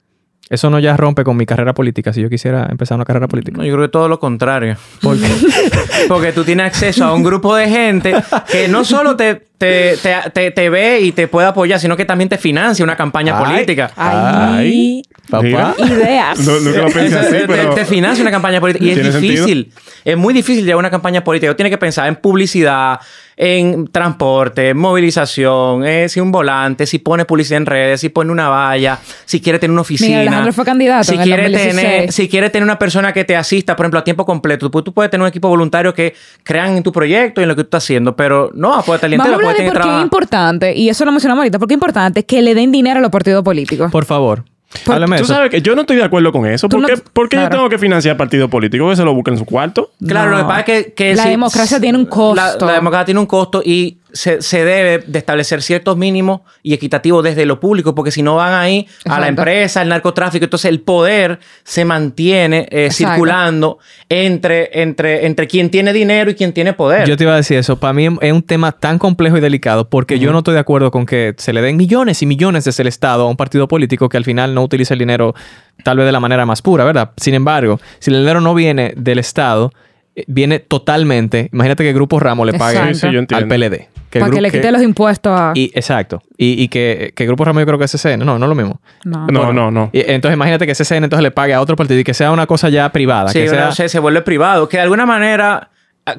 Eso no ya rompe con mi carrera política si yo quisiera empezar una carrera política. No, yo creo que todo lo contrario. ¿Por qué? Porque tú tienes acceso a un grupo de gente que no solo te, te, te, te, te ve y te puede apoyar, sino que también te financia una campaña Ay. política. Ay, Papá. ideas. No, nunca lo pensé así, Te- pero... te, financia una campaña política. Y es ¿Tiene difícil. Es muy difícil llevar una campaña política. Tiene que pensar en publicidad, en transporte, en movilización, eh, si un volante, si pone publicidad en redes, si pone una valla, si quiere tener una oficina. Alejandro fue candidato si en el quiere 2016. tener, si quiere tener una persona que te asista, por ejemplo, a tiempo completo. Tú, tú puedes tener un equipo voluntario que crean en tu proyecto y en lo que tú estás haciendo, pero no va a poder estar Vamos a de por qué es importante, y eso lo mencionamos ahorita, porque es importante que le den dinero a los partidos políticos. Por favor. Háblame de Tú eso. sabes que yo no estoy de acuerdo con eso. ¿Por no- qué, por qué claro. yo tengo que financiar partidos políticos que se lo busquen en su cuarto? Claro, lo que pasa es que, que La democracia tiene un costo. La, la democracia tiene un costo y se, se debe de establecer ciertos mínimos y equitativos desde lo público, porque si no van ahí a la empresa, al narcotráfico, entonces el poder se mantiene eh, circulando entre, entre, entre quien tiene dinero y quien tiene poder. Yo te iba a decir eso. Para mí es un tema tan complejo y delicado porque yo no estoy de acuerdo con que se le den millones y millones desde el Estado a un partido político que al final no utiliza el dinero tal vez de la manera más pura, ¿verdad? Sin embargo, si el dinero no viene del Estado, eh, viene totalmente... Imagínate que Grupo Ramos le pague. Sí, sí, yo al entiendo. PLD. Que para que le quite los impuestos a... Y, exacto. Y, y que, que Grupo Ramos yo creo que es CCN. No, no es lo mismo. No. No, no, no. Y, entonces imagínate que CCN entonces le pague a otro partido y que sea una cosa ya privada. Sí, que sea... no sé, se vuelve privado. Que de alguna manera,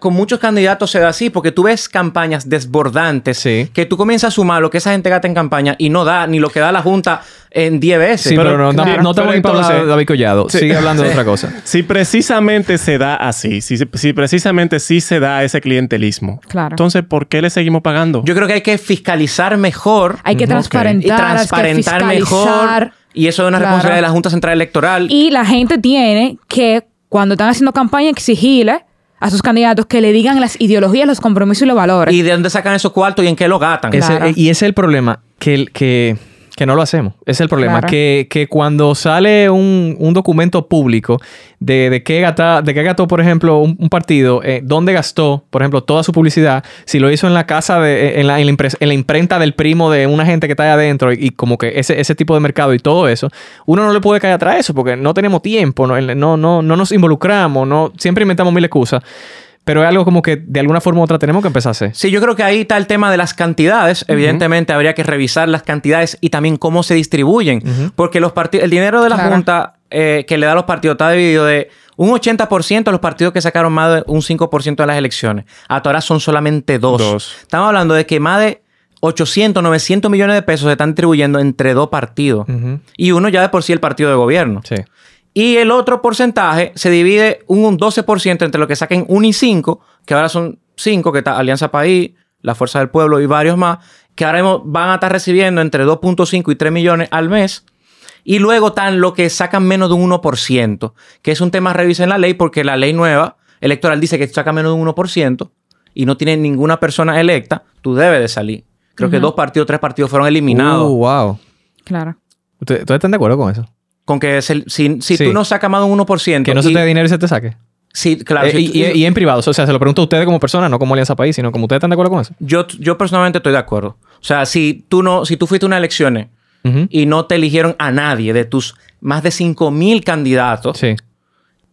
con muchos candidatos se da así, porque tú ves campañas desbordantes Sí. que tú comienzas a sumar lo que esa gente gasta en campaña y no da ni lo que da la Junta en 10 veces. Sí, pero, Pero- no, claro. no hablar de entonces- David Collado. Sí. Sigue hablando de otra cosa. Si precisamente se da así, si, si precisamente sí se da ese clientelismo, Claro. entonces, ¿por qué le seguimos pagando? Yo creo que hay que fiscalizar mejor Hay que transparentar, y hay que transparentar mejor. Y eso es una Claro. responsabilidad de la Junta Central Electoral. Y la gente tiene que, cuando están haciendo campaña, exigirle a sus candidatos que le digan las ideologías, los compromisos y los valores. y de dónde sacan esos cuartos y en qué lo gastan. Claro. y ese es el problema, que, el- que, que no lo hacemos. Ese es el problema, Claro. que, que cuando sale un, un documento público de, de qué gata- de qué gastó, por ejemplo, un, un partido, eh, dónde gastó, por ejemplo, toda su publicidad, si lo hizo en la casa, de, en, la, en, la impres- en la imprenta del primo de una gente que está ahí adentro y, y como que ese, ese tipo de mercado y todo eso, uno no le puede caer atrás de eso porque no tenemos tiempo, no, no, no, no nos involucramos, no, siempre inventamos mil excusas. Pero es algo como que de alguna forma u otra tenemos que empezar a hacer. Sí, yo creo que ahí está el tema de las cantidades. Evidentemente habría que revisar las cantidades y también cómo se distribuyen. Porque los partidos, el dinero de la Claro. Junta eh, que le da a los partidos está dividido de un 80% a los partidos que sacaron más de un 5% de las elecciones. Hasta ahora son solamente dos. Dos. Estamos hablando de que más de 800, 900 millones de pesos se están distribuyendo entre dos partidos. Y uno ya de por sí el partido de gobierno. Sí. Y el otro porcentaje se divide un, un 12% entre lo que saquen 1 y 5, que ahora son 5, que está Alianza País, La Fuerza del Pueblo y varios más, que ahora mismo van a estar recibiendo entre 2.5 y 3 millones al mes. Y luego están lo que sacan menos de un 1%, que es un tema a revisar en la ley, porque la ley nueva electoral dice que si saca menos de un 1% y no tiene ninguna persona electa, tú debes de salir. Creo que dos partidos, tres partidos fueron eliminados. Uh, wow. Claro. ¿Ustedes ustedes están de acuerdo con eso? Con que se- si, si Sí. tú no sacas más de un 1%. Que no se te dé dinero y se te saque. Sí, claro. Eh, si y, tú- y- y en privado. O sea, se lo pregunto a ustedes como persona, no como Alianza País, sino como ustedes están de acuerdo con eso. Yo, yo personalmente estoy de acuerdo. O sea, si tú no, si tú fuiste a unas elecciones y no te eligieron a nadie de tus más de 5.000 candidatos Sí.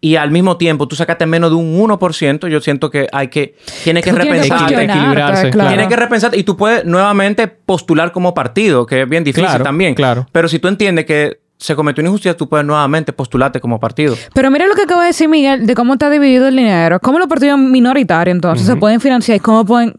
y al mismo tiempo tú sacaste menos de un 1%, yo siento que hay que, tiene que que repensar. equilibrarse, claro. Tienes que repensar y tú puedes nuevamente postular como partido, que es bien difícil Claro, también. claro. Pero si tú entiendes que se cometió una injusticia, tú puedes nuevamente postularte como partido. Pero mira lo que acaba de decir Miguel de cómo está dividido el dinero. Cómo los partidos minoritarios entonces se pueden financiar y cómo pueden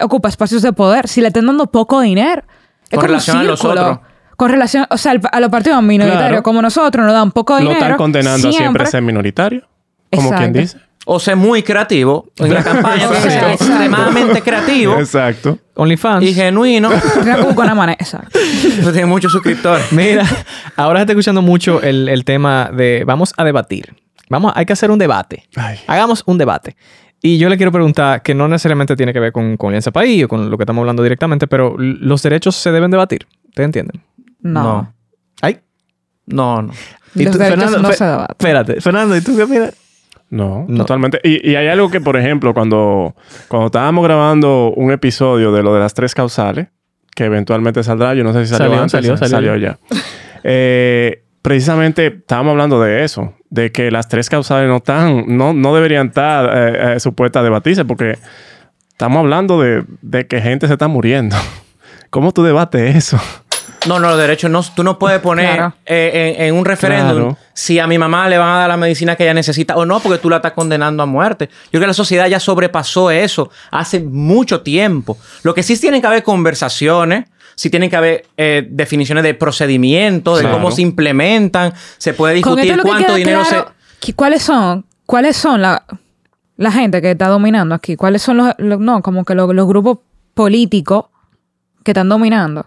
ocupar espacios de poder si le están dando poco dinero. Es Con como un relación a los otros. Con relación, o sea, a los partidos minoritarios Claro. como nosotros nos dan poco Lo dinero. están condenando a siempre ser minoritario. Como quien dice. O ser muy creativo en la campaña, O sea, extremadamente creativo Exacto. OnlyFans. y genuino. Con la. Exacto. Pues tiene muchos suscriptores. Mira, ahora se está escuchando mucho el, el tema de vamos a debatir. Vamos, hay que hacer un debate. Ay. Hagamos un debate. Y yo le quiero preguntar, que no necesariamente tiene que ver con, con Alianza País o con lo que estamos hablando directamente, pero los derechos se deben debatir. ¿Ustedes entienden? No. No. Ay. No, no. ¿Y Los tú, derechos Fernando? no se debaten. Espérate, Fernando, ¿y tú qué opinas? No, No. totalmente. Y, y hay algo que, por ejemplo, cuando, cuando estábamos grabando un episodio de lo de las tres causales, que eventualmente saldrá, yo no sé si salió, Salió, antes, salió, salió ya. Eh, precisamente estábamos hablando de eso, de que las tres causales no están, no, no deberían estar eh, eh, supuestas a debatirse, porque Estamos hablando de, de que gente se está muriendo. ¿Cómo tú debates eso? No, no, los derechos no. Tú no puedes poner Claro. eh, en, en un referéndum Claro. si a mi mamá le van a dar la medicina que ella necesita o no, porque tú la estás condenando a muerte. Yo creo que la sociedad ya sobrepasó eso hace mucho tiempo. Lo que sí tienen que haber conversaciones. Sí tienen que haber eh, definiciones de procedimiento, de Claro. cómo se implementan. Se puede discutir que cuánto dinero claro, que- ¿Cuáles son? ¿Cuáles son la, la gente que está dominando aquí? ¿Cuáles son los, los- no, como que los, los grupos políticos que están dominando?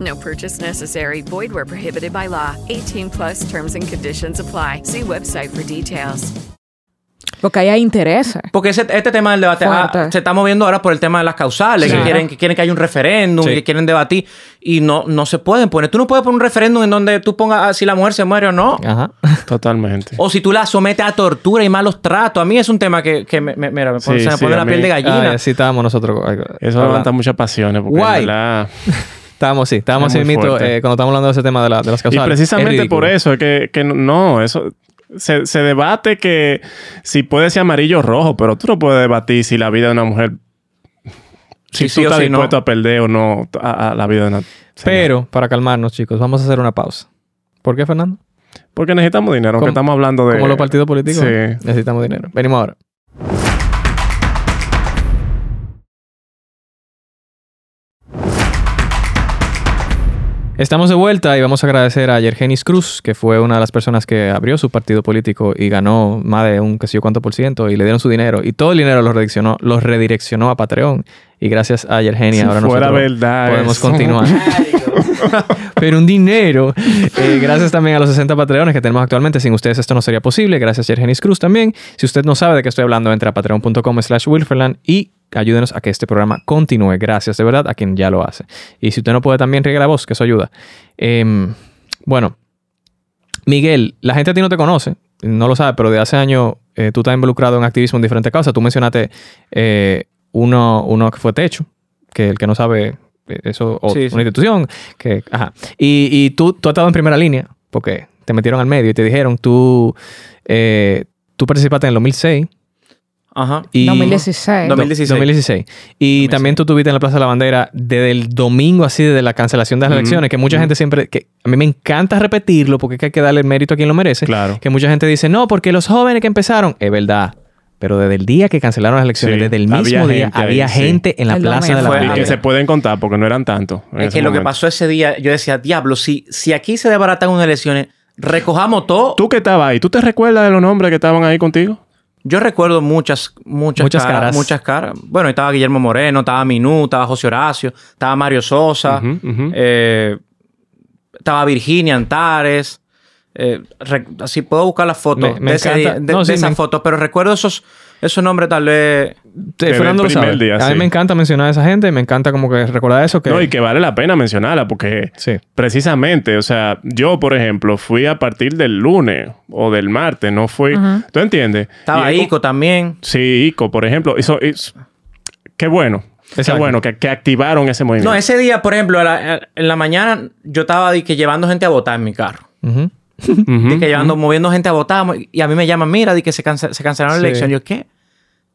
No purchase necessary. Void where prohibited by law. 18 plus terms and conditions apply. See website for details. Porque ahí hay intereses. Porque ese- este tema del debate ah, se está moviendo ahora por el tema de las causales, Sí. que, quieren, que quieren que haya un referéndum, Sí. que quieren debatir y no, no se pueden poner. Tú no puedes poner un referéndum en donde tú pongas ah, si la mujer se muere o no. Ajá. Totalmente. O si tú la sometes a tortura y malos tratos. A mí es un tema que, que me, me- mira, me pone- Sí, se me sí, pone a la mí- piel de gallina. Ay, así estábamos nosotros. Eso levanta muchas pasiones. Porque Guay. en verdad- Estábamos, sí, estábamos mismo fuerte. eh, cuando estábamos hablando de ese tema de, la- de las Y causales. precisamente Es ridículo. por eso es que, que no, eso se, se debate que si puede ser amarillo o rojo, pero tú no puedes debatir si la vida de una mujer, si Sí, tú sí estás no. dispuesto a perder o no a, a la vida de una. Pero, para calmarnos, chicos, vamos a hacer una pausa. ¿Por qué, Fernando? Porque necesitamos dinero, aunque estamos hablando de. Como los partidos políticos, Sí. necesitamos dinero. Venimos ahora. Estamos de vuelta y vamos a agradecer a Yergenis Cruz, que fue una de las personas que abrió su partido político y ganó más de un qué sé yo cuánto por ciento y le dieron su dinero. Y todo el dinero lo redireccionó, lo redireccionó a Patreon. Y gracias a Yergenia Si ahora fuera nosotros verdad podemos eso. continuar. Pero un dinero. Eh, gracias también a los 60 Patreones que tenemos actualmente. Sin ustedes esto no sería posible. Gracias a Yergenis Cruz también. Si usted no sabe de qué estoy hablando, entre a patreon.com slash wilferland y ayúdenos a que este programa continúe. Gracias de verdad a quien ya lo hace. Y si usted no puede también riega voz, que eso ayuda. Em, bueno, Miguel, la gente a ti no te conoce, no lo sabe, pero de hace años eh, tú estás involucrado en activismo en diferentes causas. Tú mencionaste eh, uno, uno que fue Techo, que el que no sabe, eso, o Sí, sí. una institución, que, ajá. Y, y tú, tú has estado en primera línea, porque te metieron al medio y te dijeron, tú, eh, tú participaste en el 2006. Ajá. Y 2016. 2016. 2016. Y también tú estuviste en la Plaza de la Bandera desde el domingo así, desde la cancelación de las elecciones, que mucha gente siempre, que a mí me encanta repetirlo porque es que hay que darle el mérito a quien lo merece. Claro. Que mucha gente dice, no, porque los jóvenes que empezaron, es verdad. Pero desde el día que cancelaron las elecciones, Sí, desde el había mismo día, gente ahí, había sí. gente en la El Plaza de la. Y que se pueden contar porque no eran tantos. Es que lo que pasó ese día, yo decía, diablo, si, si aquí se desbaratan unas elecciones, recojamos todo. Tú que estabas ahí, ¿tú te recuerdas de los nombres que estaban ahí contigo? Yo recuerdo muchas, muchas, Muchas caras, caras. Muchas caras. Bueno, estaba Guillermo Moreno, estaba Minú, estaba José Horacio, estaba Mario Sosa, eh, estaba Virginia Antares. Eh, así puedo buscar las fotos Me- me de, ese de- No, de sí, esas me- fotos, pero recuerdo esos, esos nombres tal vez. Del Fernando lo primer sabe. día, a mí sí. me encanta mencionar a esa gente, me encanta como que recordar eso. Que, No, y que vale la pena mencionarla porque Sí. precisamente, o sea, yo, por ejemplo, fui a partir del lunes o del martes, no fui. ¿Tú entiendes? Estaba Y- Ico también. Sí, Ico, por ejemplo. Eso, es- qué bueno. Qué Exacto. bueno que, que activaron ese movimiento. No, ese día, por ejemplo, a la- en la mañana yo estaba que llevando gente a votar en mi carro. Que llevando, moviendo gente a votar. Y a mí me llaman, mira, di que se, se cancelaron Sí. la elección. Yo, ¿qué?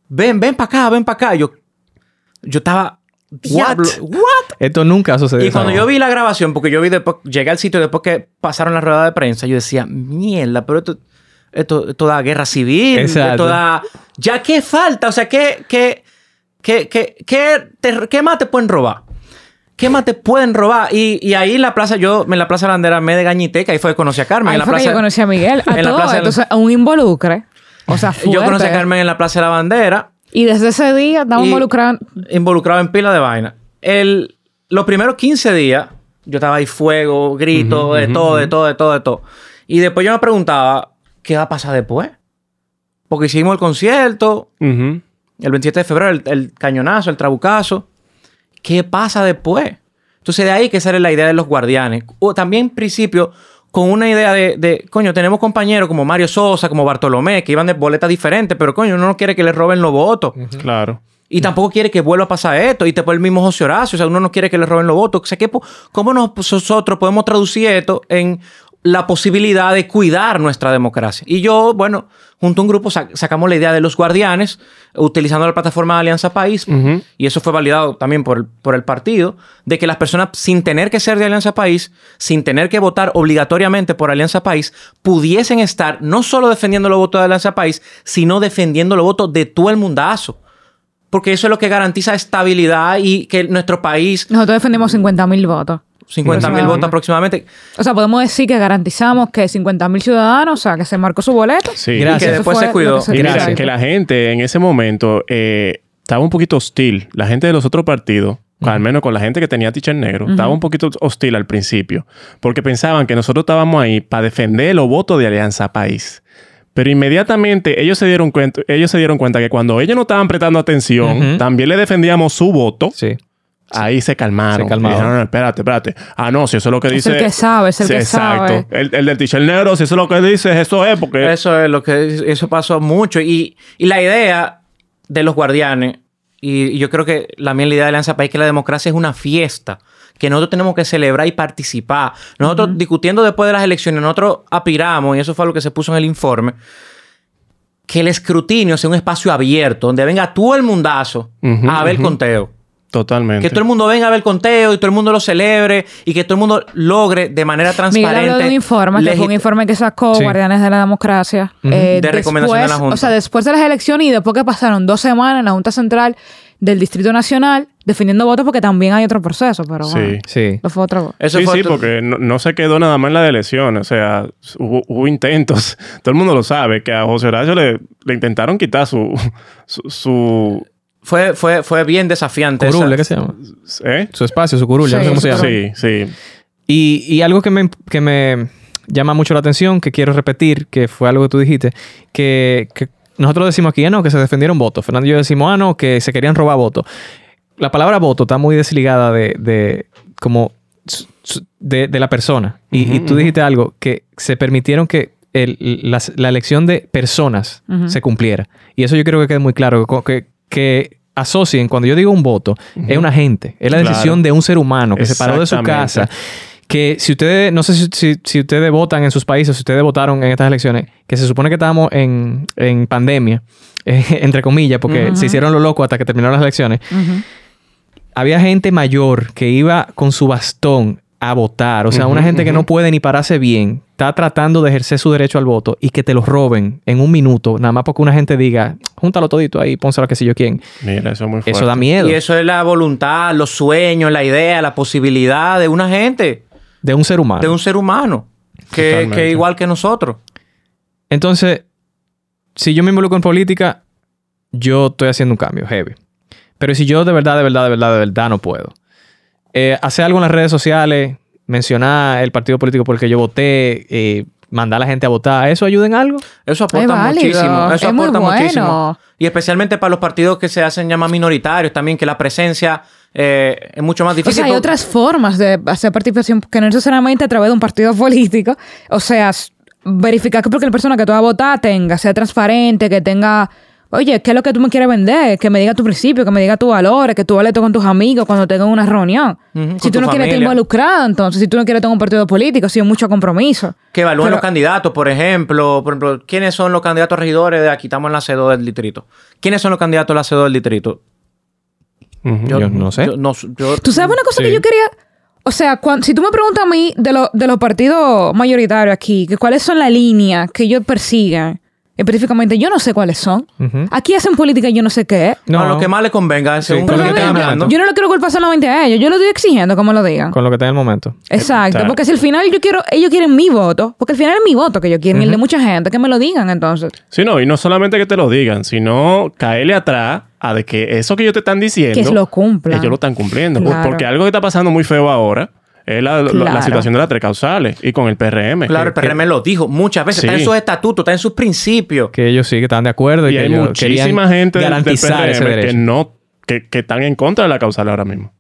Ven, ven para acá, ven para acá. Yo, yo estaba, diablo, what? Esto nunca ha sucedido. Y cuando yo vi la grabación, porque yo vi después, llegué al sitio después que pasaron la rueda de prensa, yo decía, mierda, pero esto, esto, esto da guerra civil, Exacto. esto da... ¿Ya qué falta? O sea, ¿qué, qué, qué, qué, qué, te- qué más te pueden robar? ¿Qué más te pueden robar? Y, y ahí en la plaza, yo en la plaza de la bandera me de gañiteca, ahí fue que conocí a Carmen. Ahí en la fue que plaza, yo conocí a Miguel. A en la todo plaza Entonces, un involucre. O sea, Yo conocí a fuerte. Carmen en la plaza de la bandera. Y desde ese día estamos Y- involucrados. involucrado en pila de vaina. El, los primeros 15 días, yo estaba ahí fuego, grito, de todo, de todo, de todo, de todo. Y después yo me preguntaba, ¿qué va a pasar después? Porque hicimos el concierto, el 27 de febrero, el, el cañonazo, el trabucazo. ¿Qué pasa después? Entonces de ahí que sale la idea de los guardianes. O también en principio con una idea de, de, coño, tenemos compañeros como Mario Sosa, como Bartolomé, que iban de boletas diferentes, pero coño, uno no quiere que le roben los votos. Claro. Y tampoco quiere que vuelva a pasar esto. Y después el mismo José Horacio. O sea, uno no quiere que le roben los votos. O sea, ¿qué ¿cómo nos- nosotros podemos traducir esto en la posibilidad de cuidar nuestra democracia? Y yo, bueno, junto a un grupo sac- sacamos la idea de los guardianes, utilizando la plataforma de Alianza País. Y eso fue validado también por el, por el partido, de que las personas, sin tener que ser de Alianza País, sin tener que votar obligatoriamente por Alianza País, pudiesen estar no solo defendiendo los votos de Alianza País, sino defendiendo los votos de todo el mundazo. Porque eso es lo que garantiza estabilidad y que nuestro país, Nosotros defendemos 50 mil votos. 50 mil votos aproximadamente, O sea, podemos decir que garantizamos que 50 mil ciudadanos, o sea, que se marcó su boleto. Sí. y que Eso después se cuidó. que Y mira, que la gente en ese momento eh, estaba un poquito hostil. La gente de los otros partidos, al menos con la gente que tenía teacher negro, estaba un poquito hostil al principio. Porque pensaban que nosotros estábamos ahí para defender los votos de Alianza País. Pero inmediatamente ellos se dieron cuenta, ellos se dieron cuenta que cuando ellos no estaban prestando atención, también le defendíamos su voto. Sí. Ahí se calmaron. Se calmaron. Dijeron, "No, espérate, espérate. Ah, no, si eso es lo que Es dice. el que sabe, es el Sí, que exacto. sabe. El, el del teacher negro, si eso es lo que dice, eso es porque. Eso es lo que eso pasó mucho. Y, y la idea de los guardianes, y, y yo creo que también la idea de Alianza País, que la democracia es una fiesta, que nosotros tenemos que celebrar y participar. Nosotros discutiendo después de las elecciones, nosotros aspiramos, y eso fue lo que se puso en el informe, que el escrutinio sea un espacio abierto, donde venga todo el mundazo a ver el ujú. conteo. Totalmente. Que todo el mundo venga a ver el conteo y todo el mundo lo celebre y que todo el mundo logre de manera Miguel transparente. habló de un informe, que fue un informe que sacó Sí. Guardianes de la Democracia. Eh, De recomendación de la Junta. O sea, después de las elecciones y después que pasaron dos semanas en la Junta Central del Distrito Nacional defendiendo votos porque también hay otro proceso, pero bueno. Sí. Sí. Eso fue otra cosa. Eso sí, fue sí, otro- porque no, no se quedó nada más en la de elecciones. O sea, hubo, hubo intentos. Todo el mundo lo sabe, que a José Horacio le, le intentaron quitar su... su, su- Fue, fue, fue bien desafiante. esa- Curule, ¿qué se llama? ¿eh? Su espacio, su curul, ya no sé Sí, cómo se llama. Sí, sí. Y, y algo que me, que me llama mucho la atención, que quiero repetir, que fue algo que tú dijiste, que, que nosotros decimos aquí, ah, no, que se defendieron votos. Fernando y yo decimos, ah, no, que se querían robar votos. La palabra voto está muy desligada de, de como de, de la persona. Y, y tú dijiste algo, que se permitieron que el- las- la elección de personas Ujú. se cumpliera. Y eso yo creo que quede muy claro, que, que, asocien, cuando yo digo un voto, es una gente, es la Claro. decisión de un ser humano que se paró de su casa que si ustedes, no sé si, si- si ustedes votan en sus países, si ustedes votaron en estas elecciones, que se supone que estábamos en, en pandemia, eh, entre comillas, porque se hicieron lo loco hasta que terminaron las elecciones, había gente mayor que iba con su bastón a votar. O sea, una gente que no puede ni pararse bien, está tratando de ejercer su derecho al voto y que te lo roben en un minuto, nada más porque una gente diga, júntalo todito ahí, pónselo a que sé yo quién. Mira, eso es muy fuerte. Eso da miedo. Y eso es la voluntad, los sueños, la idea, la posibilidad de una gente, De un ser humano. de un ser humano, que, que igual que nosotros. Entonces, si yo me involucro en política, yo estoy haciendo un cambio heavy. Pero si yo de verdad, de verdad, de verdad, de verdad no puedo. Eh, hacer algo en las redes sociales, mencionar el partido político por el que yo voté, eh, mandar a la gente a votar, ¿eso ayuda en algo? Eso aporta Es muchísimo. Eso es muy aporta muchísimo. Y especialmente para los partidos que se hacen llamar minoritarios también, que la presencia eh, es mucho más O difícil. sea, hay otras formas de hacer participación que no necesariamente a través de un partido político. O sea, verificar que porque la persona que tú vas a votar tenga, sea transparente, que tenga, oye, ¿qué es lo que tú me quieres vender? Que me diga tu principio, que me diga tus valores, que tú hables con tus amigos cuando tengan una reunión. Si tú no quieres estar involucrado, entonces, si tú no quieres tener un partido político, si hay mucho compromiso. Que evalúen Pero- los candidatos, por ejemplo. Por ejemplo, ¿quiénes son los candidatos a regidores de aquí? Estamos en la C2 del distrito. ¿Quiénes son los candidatos a la C2 del distrito? Yo, no sé. Yo no- yo- Tú sabes una cosa Sí. que yo quería. O sea, si tú me preguntas a mí de, lo- de los partidos mayoritarios aquí, que cuáles son las líneas que ellos persigan específicamente, yo no sé cuáles son. Aquí hacen política y yo no sé qué. No, a lo que más le convenga, según con lo lo que que estén hablando. Yo no lo quiero culpar solamente a ellos, yo lo estoy exigiendo como lo digan. Con lo que está en el momento. Exacto, porque si al final yo quiero, ellos quieren mi voto, porque al final es mi voto que ellos quieren, y el de mucha gente, que me lo digan entonces. Sí, no, y no solamente que te lo digan, sino caerle atrás a de que eso que ellos te están diciendo, Que lo cumplan. ellos lo están cumpliendo. Claro. Porque algo que está pasando muy feo ahora es la, la- la Claro. situación de las tres causales y con el PRM. Claro, que- el PRM lo dijo muchas veces. Está en sus estatutos, está en sus principios. Que ellos sí que están de acuerdo y, y que hay ellos muchísima gente del, del garantizar ese PRM que no que, que están en contra de la causal ahora mismo.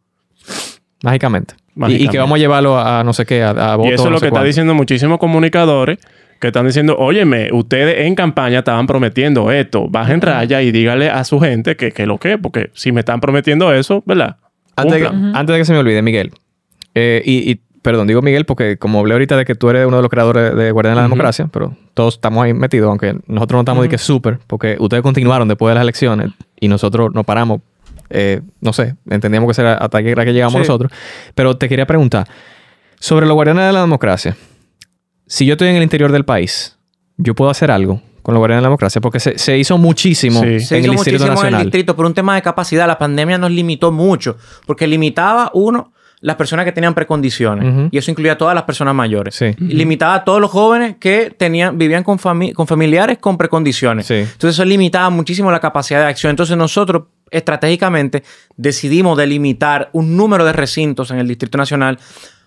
Mágicamente. Y- que vamos a llevarlo a, a no sé qué, a, a voto. y eso es no lo sé que está cuánto. diciendo muchísimos comunicadores que están diciendo, óyeme, ustedes en campaña estaban prometiendo esto, bajen raya y dígale a su gente que, que lo que, porque si me están prometiendo eso, ¿verdad? Antes de, antes de que se me olvide, Miguel. Eh, y, y, perdón, digo Miguel porque como hablé ahorita de que tú eres uno de los creadores de Guardián de la. Democracia, pero todos estamos ahí metidos, aunque nosotros no estamos de que súper, porque ustedes continuaron después de las elecciones y nosotros no paramos. eh, no sé, entendíamos que será hasta que, era que llegamos Sí. nosotros. Pero te quería preguntar, sobre los guardianes de la democracia, si yo estoy en el interior del país, ¿yo puedo hacer algo con los guardianes de la democracia? Porque se, se hizo muchísimo Sí. Se en hizo el Distrito muchísimo en el distrito por un tema de capacidad. La pandemia nos limitó mucho porque limitaba, uno, las personas que tenían precondiciones. Y eso incluía a todas las personas mayores. Sí. Limitaba a todos los jóvenes que tenían, vivían con, fami- con familiares con precondiciones. Sí. Entonces eso limitaba muchísimo la capacidad de acción. Entonces nosotros estratégicamente decidimos delimitar un número de recintos en el Distrito Nacional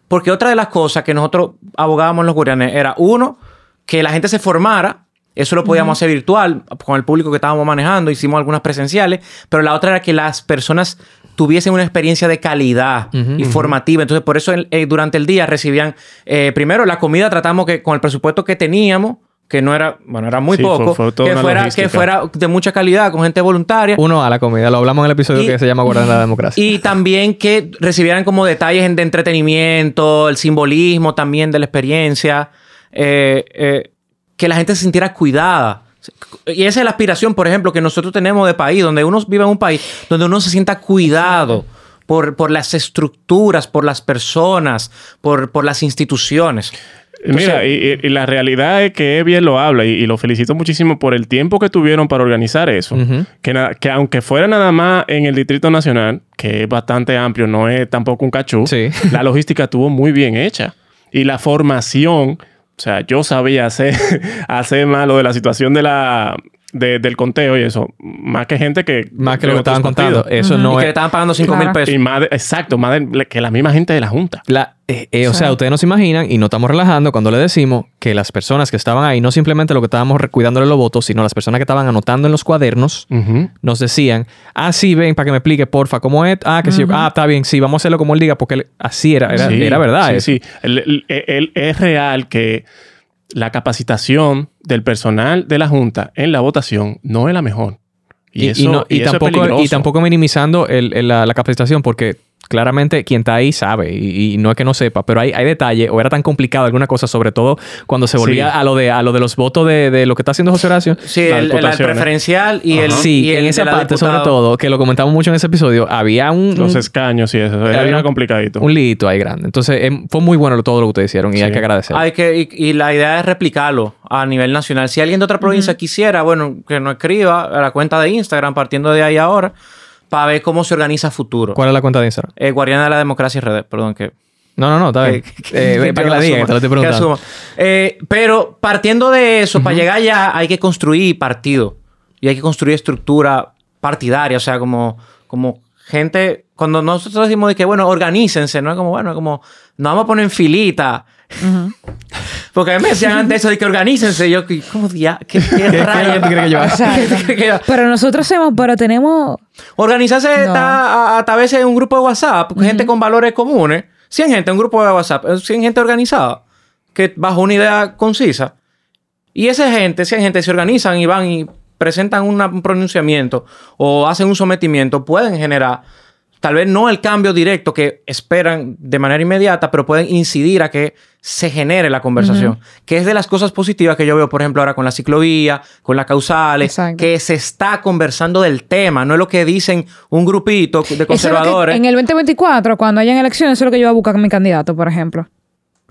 porque otra de las cosas que nosotros abogábamos en los guardianes era, uno, que la gente se formara. Eso lo podíamos hacer virtual con el público que estábamos manejando. Hicimos algunas presenciales. Pero la otra era que las personas tuviesen una experiencia de calidad y formativa. Entonces, por eso eh, durante el día recibían, eh, primero la comida tratamos que con el presupuesto que teníamos, que no era, bueno, era muy Sí, poco, fue que, fuera, que fuera de mucha calidad, con gente voluntaria. Uno a la comida. Lo hablamos en el episodio Y- que se llama Guardián de la Democracia. Y también que recibieran como detalles de entretenimiento, el simbolismo también de la experiencia, eh, eh, que la gente se sintiera cuidada. Y esa es la aspiración, por ejemplo, que nosotros tenemos de país, donde uno vive en un país donde uno se sienta cuidado por, por las estructuras, por las personas, por, por las instituciones. Mira, y, la realidad es que bien lo habla y, y lo felicito muchísimo por el tiempo que tuvieron para organizar eso. Que, na- que aunque fuera nada más en el Distrito Nacional, que es bastante amplio, no es tampoco un cachú, Sí. la logística estuvo muy bien hecha. Y la formación, o sea, yo sabía hacer, hacer más lo de la situación de la, de- del conteo y eso, más que gente que... Más que lo que estaban contando. Eso no que es... le estaban pagando 5 mil Claro. pesos. Y más de- exacto, más de- que la misma gente de la Junta. La, eh, eh, o sea, ustedes no se imaginan, y no estamos relajando cuando le decimos que las personas que estaban ahí, no simplemente lo que estábamos cuidándole los votos, sino las personas que estaban anotando en los cuadernos, nos decían, ah, sí, ven, para que me explique, porfa, cómo es, ah, que sí, ah, está bien, sí, vamos a hacerlo como él diga, porque él- así era, era, Sí, era verdad. Sí, eso. sí. El- el- el- es real que la capacitación del personal de la Junta en la votación no es la mejor. Y, Y, eso, y no- y y eso es tampoco, y tampoco minimizando el- el- la, la capacitación, porque claramente quien está ahí sabe, y, y no es que no sepa, pero hay, hay detalles, o era tan complicado alguna cosa, sobre todo cuando se volvía Sí. a lo de a lo de los votos de, de lo que está haciendo José Horacio. Sí, el, el preferencial y el. Sí, y en esa parte, sobre todo, que lo comentamos mucho en ese episodio, había un, Los escaños y eso. Era bien un- complicadito. un lito ahí grande. Entonces, em, fue muy bueno todo lo que ustedes hicieron y Sí. hay que agradecer. Hay que, y, y la idea es replicarlo a nivel nacional. Si alguien de otra provincia quisiera, bueno, que nos escriba a la cuenta de Instagram partiendo de ahí ahora para ver cómo se organiza futuro. ¿Cuál es la cuenta de Instagram? Eh, Guardiana de la Democracia RD, perdón, que... No, no, no, está bien. Eh, para que la digan, te lo estoy preguntando. Eh, pero partiendo de eso, para llegar allá hay que construir partido y hay que construir estructura partidaria, o sea, como, como gente, cuando nosotros decimos de que, bueno, organícense, ¿no? Es como, bueno, como, nos vamos a poner en filita. Porque a mí me decían antes eso de que organícense. Yo, ¿cómo dia? ¿Qué, qué, rayos? tú crees que yo hago? ¿Qué tú crees que yo? Pero nosotros hacemos, pero tenemos... Organizarse No. a, veces en un grupo de WhatsApp, gente con valores comunes. 100 gente en un grupo de WhatsApp, eh, 100 gente organizada, que bajo una idea concisa. Y esa gente, 100 gente se organizan y van y presentan una- un pronunciamiento o hacen un sometimiento, pueden generar, tal vez no el cambio directo que esperan de manera inmediata, pero pueden incidir a que se genere la conversación. Que es de las cosas positivas que yo veo, por ejemplo, ahora con la ciclovía, con las causales, Exacto. que se está conversando del tema, no es lo que dicen un grupito de conservadores. en el 2024, cuando hayan elecciones, eso es lo que yo voy a buscar con mi candidato, por ejemplo.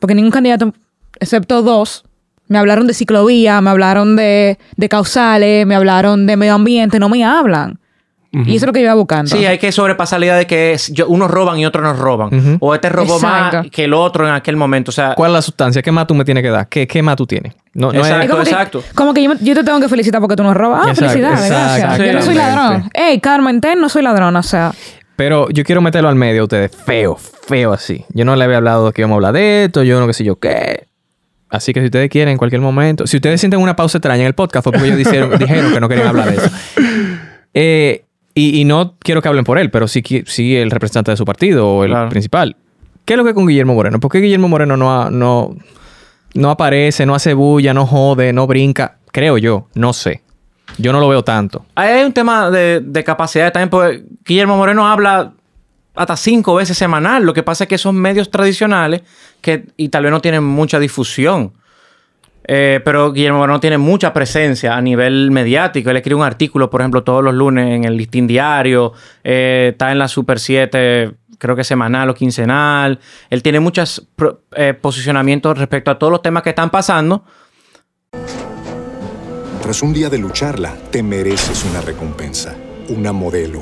Porque ningún candidato, excepto dos, Me hablaron de ciclovía, me hablaron de, de causales, me hablaron de medio ambiente, no me hablan. Y eso es lo que yo iba buscando. Sí, hay que sobrepasar la idea de que es- yo- unos roban y otros nos roban. O este robó más que el otro en aquel momento. O sea, ¿Cuál es la sustancia? ¿Qué más tú me tienes que dar? ¿Qué, qué más tú tienes? No, no es- Exacto. Es como que- exacto. como que yo, yo te tengo que felicitar porque tú no robas. Ah, Exacto, felicidades, gracias. Yo no soy ladrón. Ey, Carmen, ten, no soy ladrón. O sea, Pero yo quiero meterlo al medio a ustedes. Feo, feo así. Yo no le había hablado de que íbamos a hablar de esto. Yo no qué sé yo qué. Así que si ustedes quieren en cualquier momento. Si ustedes sienten una pausa extraña en el podcast fue porque ellos dijeron, dijeron que no querían hablar de eso. Eh, y, y no quiero que hablen por él, pero sí, sí el representante de su partido o el Claro. principal. ¿Qué es lo que con Guillermo Moreno? ¿Por qué Guillermo Moreno no, ha- no, no aparece, no hace bulla, no jode, no brinca? Creo yo. No sé. Yo no lo veo tanto. Hay un tema de, de capacidad también, porque Guillermo Moreno habla hasta cinco veces semanal. Lo que pasa es que son medios tradicionales que, y tal vez no tienen mucha difusión. Eh, pero Guillermo Moreno tiene mucha presencia a nivel mediático. Él escribe un artículo, por ejemplo, todos los lunes en el Listín Diario. eh, está en la Super 7, creo que semanal o quincenal. Él tiene muchos eh, posicionamientos respecto a todos los temas que están pasando. Tras un día de lucharla, te mereces una recompensa, una modelo,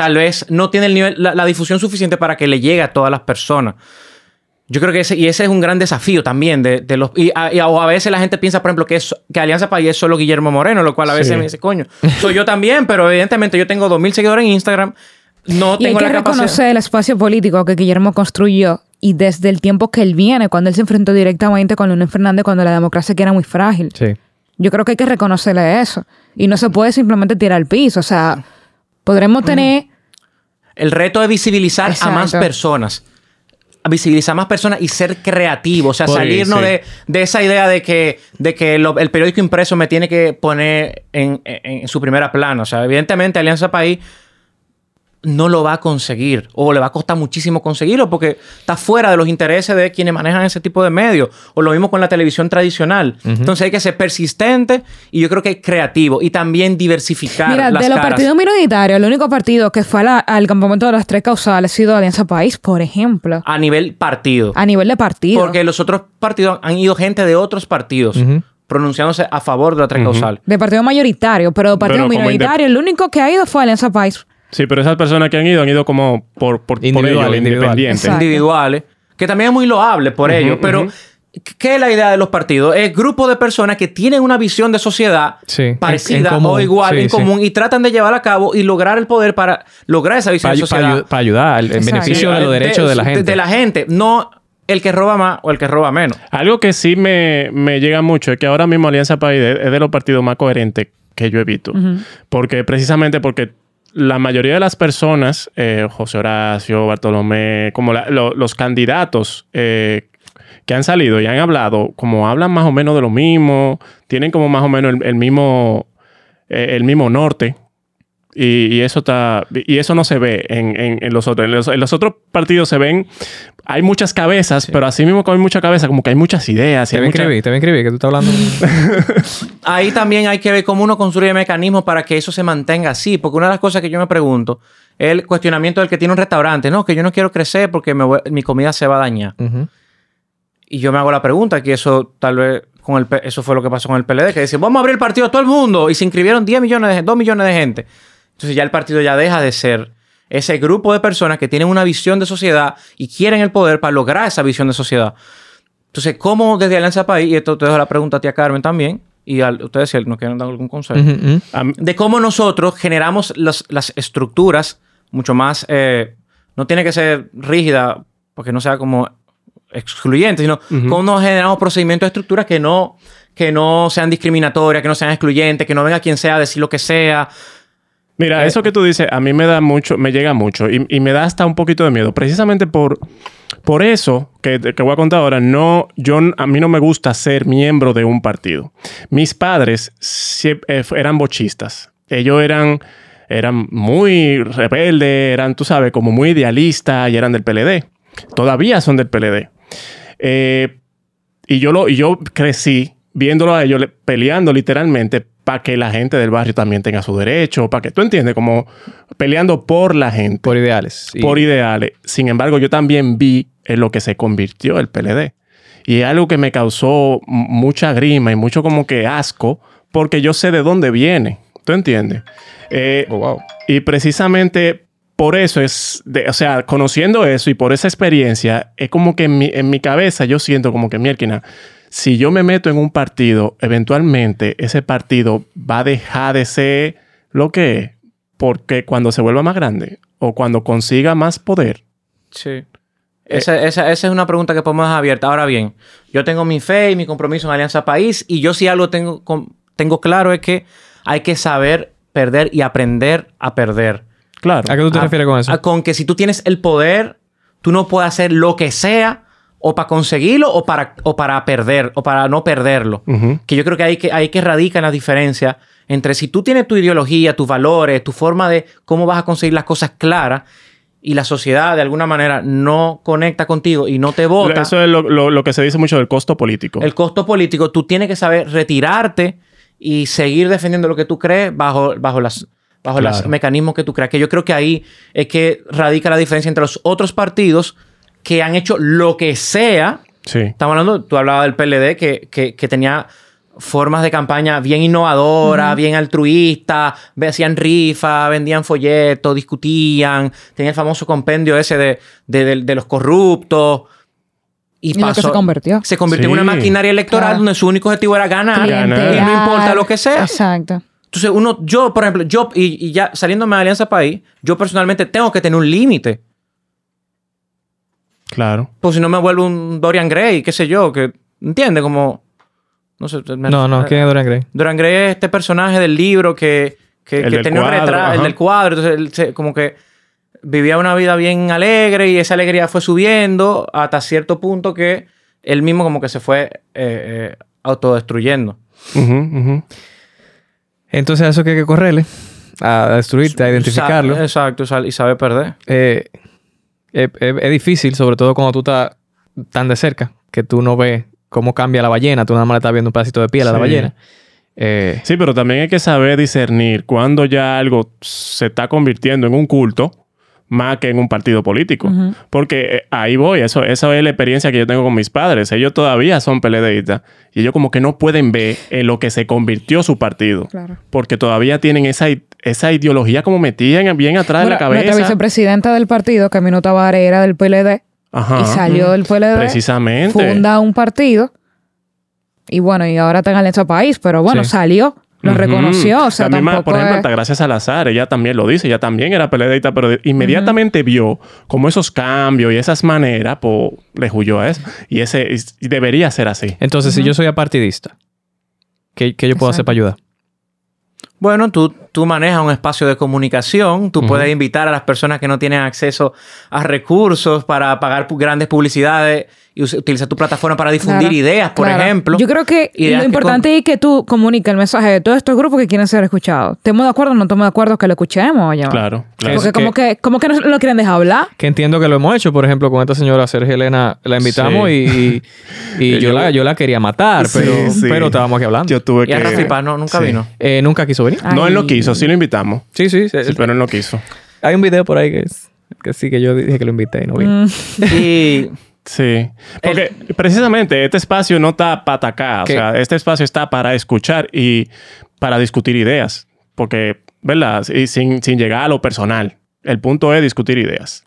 tal vez no tiene el nivel, la, la difusión suficiente para que le llegue a todas las personas. Yo creo que ese, y ese es un gran desafío también de, de los... Y a, y a- o a veces la gente piensa, por ejemplo, que, es, que Alianza País es solo Guillermo Moreno, lo cual a veces Sí. me dice, coño, soy yo también, pero evidentemente yo tengo 2.000 seguidores en Instagram, no y hay tengo que la capacidad... reconocer el espacio político que Guillermo construyó y desde el tiempo que él viene, cuando él se enfrentó directamente con Leonel Fernández cuando la democracia aquí era muy frágil. Sí. Yo creo que hay que reconocerle eso. Y no se puede simplemente tirar al piso. O sea, podremos tener... El reto es visibilizar a más personas. Visibilizar a más personas y ser creativo. O sea, Por- salirnos sí. de, de esa idea de que, de que lo- el periódico impreso me tiene que poner en, en- en su primera plana. O sea, evidentemente Alianza País no lo va a conseguir o le va a costar muchísimo conseguirlo porque está fuera de los intereses de quienes manejan ese tipo de medios o lo mismo con la televisión tradicional. Entonces hay que ser persistente y yo creo que creativo y también diversificar Mira, las de los caras. partidos minoritarios, el único partido que fue la- al campamento de las tres causales ha sido Alianza País, por ejemplo. a nivel partido. A nivel de partido. Porque los otros partidos han ido gente de otros partidos pronunciándose a favor de la tres causal. De partido mayoritario, pero de partido Pero minoritario, el único que ha ido fue Alianza País. Sí, pero esas personas que han ido han ido como por, por, por individual. independientes. Exacto. individuales, que también es muy loable por ello, pero ¿qué es la idea de los partidos? Es grupo de personas que tienen una visión de sociedad Sí, en- parecida en común. o igual, Sí, en sí. común, y tratan de llevarla a cabo y lograr el poder para lograr esa visión Para, de sociedad. ayudar, el, el Exacto. beneficio Sí, de los De- derechos de, la gente. De la gente, no el que roba más o el que roba menos. Algo que sí me, me llega mucho es que ahora mismo Alianza País es es de los partidos más coherentes que yo he visto. Porque precisamente porque la mayoría de las personas, eh, José Horacio, Bartolomé, como los candidatos eh, que han salido y han hablado, como hablan más o menos de lo mismo, tienen como más o menos el, mismo, eh, el mismo norte. Y, eso está y eso no se ve en, en- los otros. En los otros partidos se ven, hay muchas cabezas, pero así mismo como hay mucha cabeza, como que hay muchas ideas. y Te hay voy a mucha- escribir, te voy a escribir, que tú estás hablando. Ahí también hay que ver cómo uno construye mecanismos para que eso se mantenga así. Porque una de las cosas que yo me pregunto es el cuestionamiento del que tiene un restaurante. No, que yo no quiero crecer porque me voy- mi comida se va a dañar. Y yo me hago la pregunta, que eso tal vez con el eso fue lo que pasó con el PLD, que decían, vamos a abrir el partido a todo el mundo. Y se inscribieron 10 millones de 2 millones de gente. Entonces ya el partido ya deja de ser ese grupo de personas que tienen una visión de sociedad y quieren el poder para lograr esa visión de sociedad. Entonces, ¿cómo desde Alianza País, y esto te dejo la pregunta a tía Carmen también, y a ustedes si nos quieren dar algún consejo, Ujú, ujú. A mí- de cómo nosotros generamos las, las estructuras mucho más, eh, no tiene que ser rígida, porque no sea como excluyente, sino cómo nos generamos procedimientos de estructuras que no, que no sean discriminatorias, que no sean excluyentes, que no venga quien sea a decir lo que sea. Mira, eso que tú dices a mí me da mucho, me llega mucho y, y me da hasta un poquito de miedo. Precisamente por, por eso que, que voy a contar ahora, no, yo, a mí no me gusta ser miembro de un partido. Mis padres eh, eran bochistas Ellos eran, eran muy rebeldes, eran, tú sabes, como muy idealistas y eran del PLD. Todavía son del PLD. Eh, y yo, lo, y yo crecí viéndolo a ellos le- peleando literalmente para que la gente del barrio también tenga su derecho, para que tú entiendes, como peleando por la gente, Por ideales. Y- por ideales. Sin embargo, yo también vi en lo que se convirtió el PLD. Y es algo que me causó mucha grima y mucho como que asco, porque yo sé de dónde viene. ¿Tú entiendes? Eh, Oh, wow. y precisamente por eso es, de- o sea, conociendo eso y por esa experiencia, es como que en mi, en mi cabeza yo siento como que, mierda, si yo me meto en un partido, eventualmente ese partido va a dejar de ser lo que es, porque cuando se vuelva más grande o cuando consiga más poder, Sí. Esa, esa- esa es una pregunta que podemos dejar abierta. Ahora bien, yo tengo mi fe y mi compromiso en Alianza País y yo sí algo tengo, con- tengo claro es que hay que saber perder y aprender a perder. claro. ¿A qué tú te A- refieres con eso? a- con que si tú tienes el poder, tú no puedes hacer lo que sea o para conseguirlo o para, o para perder o para no perderlo. Que yo creo que hay que, hay que radica la diferencia entre si tú tienes tu ideología, tus valores, tu forma de cómo vas a conseguir las cosas claras y la sociedad de alguna manera no conecta contigo y no te vota. Eso es lo, lo- lo que se dice mucho del costo político. El costo político, tú tienes que saber retirarte y seguir defendiendo lo que tú crees bajo, bajo las bajo los mecanismos que tú creas. Que yo creo que ahí es que radica la diferencia entre los otros partidos que han hecho lo que sea. sí. Estamos hablando, tú hablabas del PLD que, que- que tenía formas de campaña bien innovadoras, bien altruistas, hacían rifa, vendían folletos, discutían, tenía el famoso compendio ese de, de- de- de los corruptos. Y, lo que pasó- se convirtió. Se convirtió en una maquinaria electoral Claro. donde su único objetivo era ganar. Clientelar. Y no importa lo que sea. Exacto. Entonces, uno, yo, por ejemplo, yo, y, y ya saliéndome de Alianza País, yo personalmente tengo que tener un límite. Claro. Pues si no me vuelvo un Dorian Gray, qué sé yo, que, ¿entiendes? Como, no sé. me- No, no, ¿quién es Dorian Gray? Dorian Gray es este personaje del libro que, que, El tenía un cuadro, retrato, el ajá. del cuadro. Entonces, él se- como que vivía una vida bien alegre y esa alegría fue subiendo hasta cierto punto que él mismo como que se fue eh, eh, autodestruyendo. Entonces, a eso que hay que correrle, a destruirte, a identificarlo. Sa- exacto, y sabe perder. Eh, es, es- es difícil, sobre todo cuando tú estás tan de cerca, que tú no ves cómo cambia la ballena, tú nada más le estás viendo un pedacito de piel a la ballena. Eh, Sí, pero también hay que saber discernir cuando ya algo se está convirtiendo en un culto más que en un partido político. Porque eh, ahí voy, eso, esa es la experiencia que yo tengo con mis padres. Ellos todavía son peledeístas y ellos como que no pueden ver en lo que se convirtió su partido. Claro. Porque todavía tienen esa, esa ideología como metida en- bien atrás Bueno, de la Nuestra cabeza. vicepresidenta del partido, Camino Tavares, era del PLD Ajá. y salió del PLD. Precisamente. Funda un partido. Y bueno, y ahora está en Alianza País, pero bueno, Sí. salió. Lo reconoció. O sea, La misma, por ejemplo, es- Altagracia Salazar, ella también lo dice, ella también era peledeísta, pero inmediatamente vio como esos cambios y esas maneras, pues le huyó a eso. Y ese y debería ser así. entonces, si yo soy apartidista, ¿qué, qué yo puedo hacer para ayudar? Bueno, tú, tú manejas un espacio de comunicación, tú puedes invitar a las personas que no tienen acceso a recursos para pagar grandes publicidades y utilizar tu plataforma para difundir Claro, ideas, por claro. ejemplo. Yo creo que lo que importante es que tú comuniques el mensaje de todos estos grupos que quieren ser escuchados. ¿Estamos de acuerdo o no estamos de acuerdo que lo escuchemos? Ya. Claro, claro. Porque como que, como que no lo quieren dejar hablar. Que entiendo que lo hemos hecho, por ejemplo, con esta señora Sergio Elena, la invitamos Sí. y, y, y yo, la, yo la quería matar, Sí, pero, sí. pero estábamos aquí hablando. Yo tuve Y a que... Rafi Paz no, nunca Sí. vino. Eh, nunca quiso venir. No, él no quiso, sí lo invitamos. Sí, sí. sí, Sí, pero él no quiso. Hay un video por ahí que, es- que sí, que yo dije que lo invité y no vino. Mm, Y Sí. Porque precisamente este espacio no está para atacar. O ¿Qué? sea, este espacio está para escuchar y para discutir ideas. Porque, ¿verdad? Y sin, sin llegar a lo personal. El punto es discutir ideas.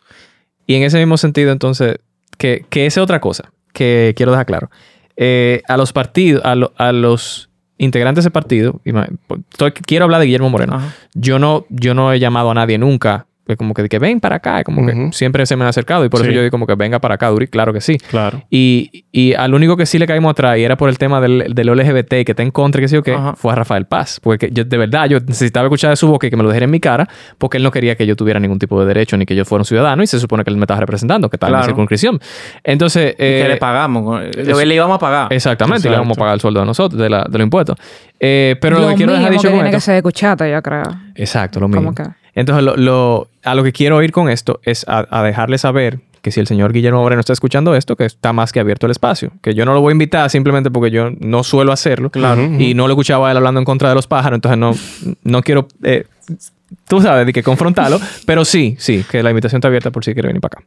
Y en ese mismo sentido, entonces, que, que esa es otra cosa que quiero dejar claro. Eh, a los partidos, a, lo- a los integrantes de partido, estoy- quiero hablar de Guillermo Moreno. Ajá. Yo no, yo no he llamado a nadie nunca como que, que ven para acá, como que siempre se me han acercado y por Sí. eso yo digo como que venga para acá, Duri, claro que sí. Claro. Y, y al único que sí le caímos atrás y era por el tema del, del LGBT y que está en contra, y que sí o qué, Ajá. fue a Rafael Paz. Porque yo, de verdad, yo necesitaba escuchar de su boca y que me lo dijera en mi cara, porque él no quería que yo tuviera ningún tipo de derecho ni que yo fuera un ciudadano y se supone que él me estaba representando, que estaba en mi Claro. circunscripción. Entonces. Y que eh, le pagamos. Le, eso- le íbamos a pagar. Exactamente, le vamos a pagar el sueldo de nosotros, de, la- de los impuestos. Eh, pero lo, lo que quiero dejar dicho que con tiene que ser de cuchata, yo creo. Exacto, lo ¿Cómo mismo. que? Entonces, lo, lo- a lo que quiero ir con esto es a, a dejarle saber que si el señor Guillermo Moreno está escuchando esto, que está más que abierto el espacio. Que yo no lo voy a invitar simplemente porque yo no suelo hacerlo. Claro. Y no lo escuchaba a él hablando en contra de los pájaros, entonces no, no quiero, eh, tú sabes, de que confrontarlo. pero sí, sí, que la invitación está abierta por si quiere venir para acá.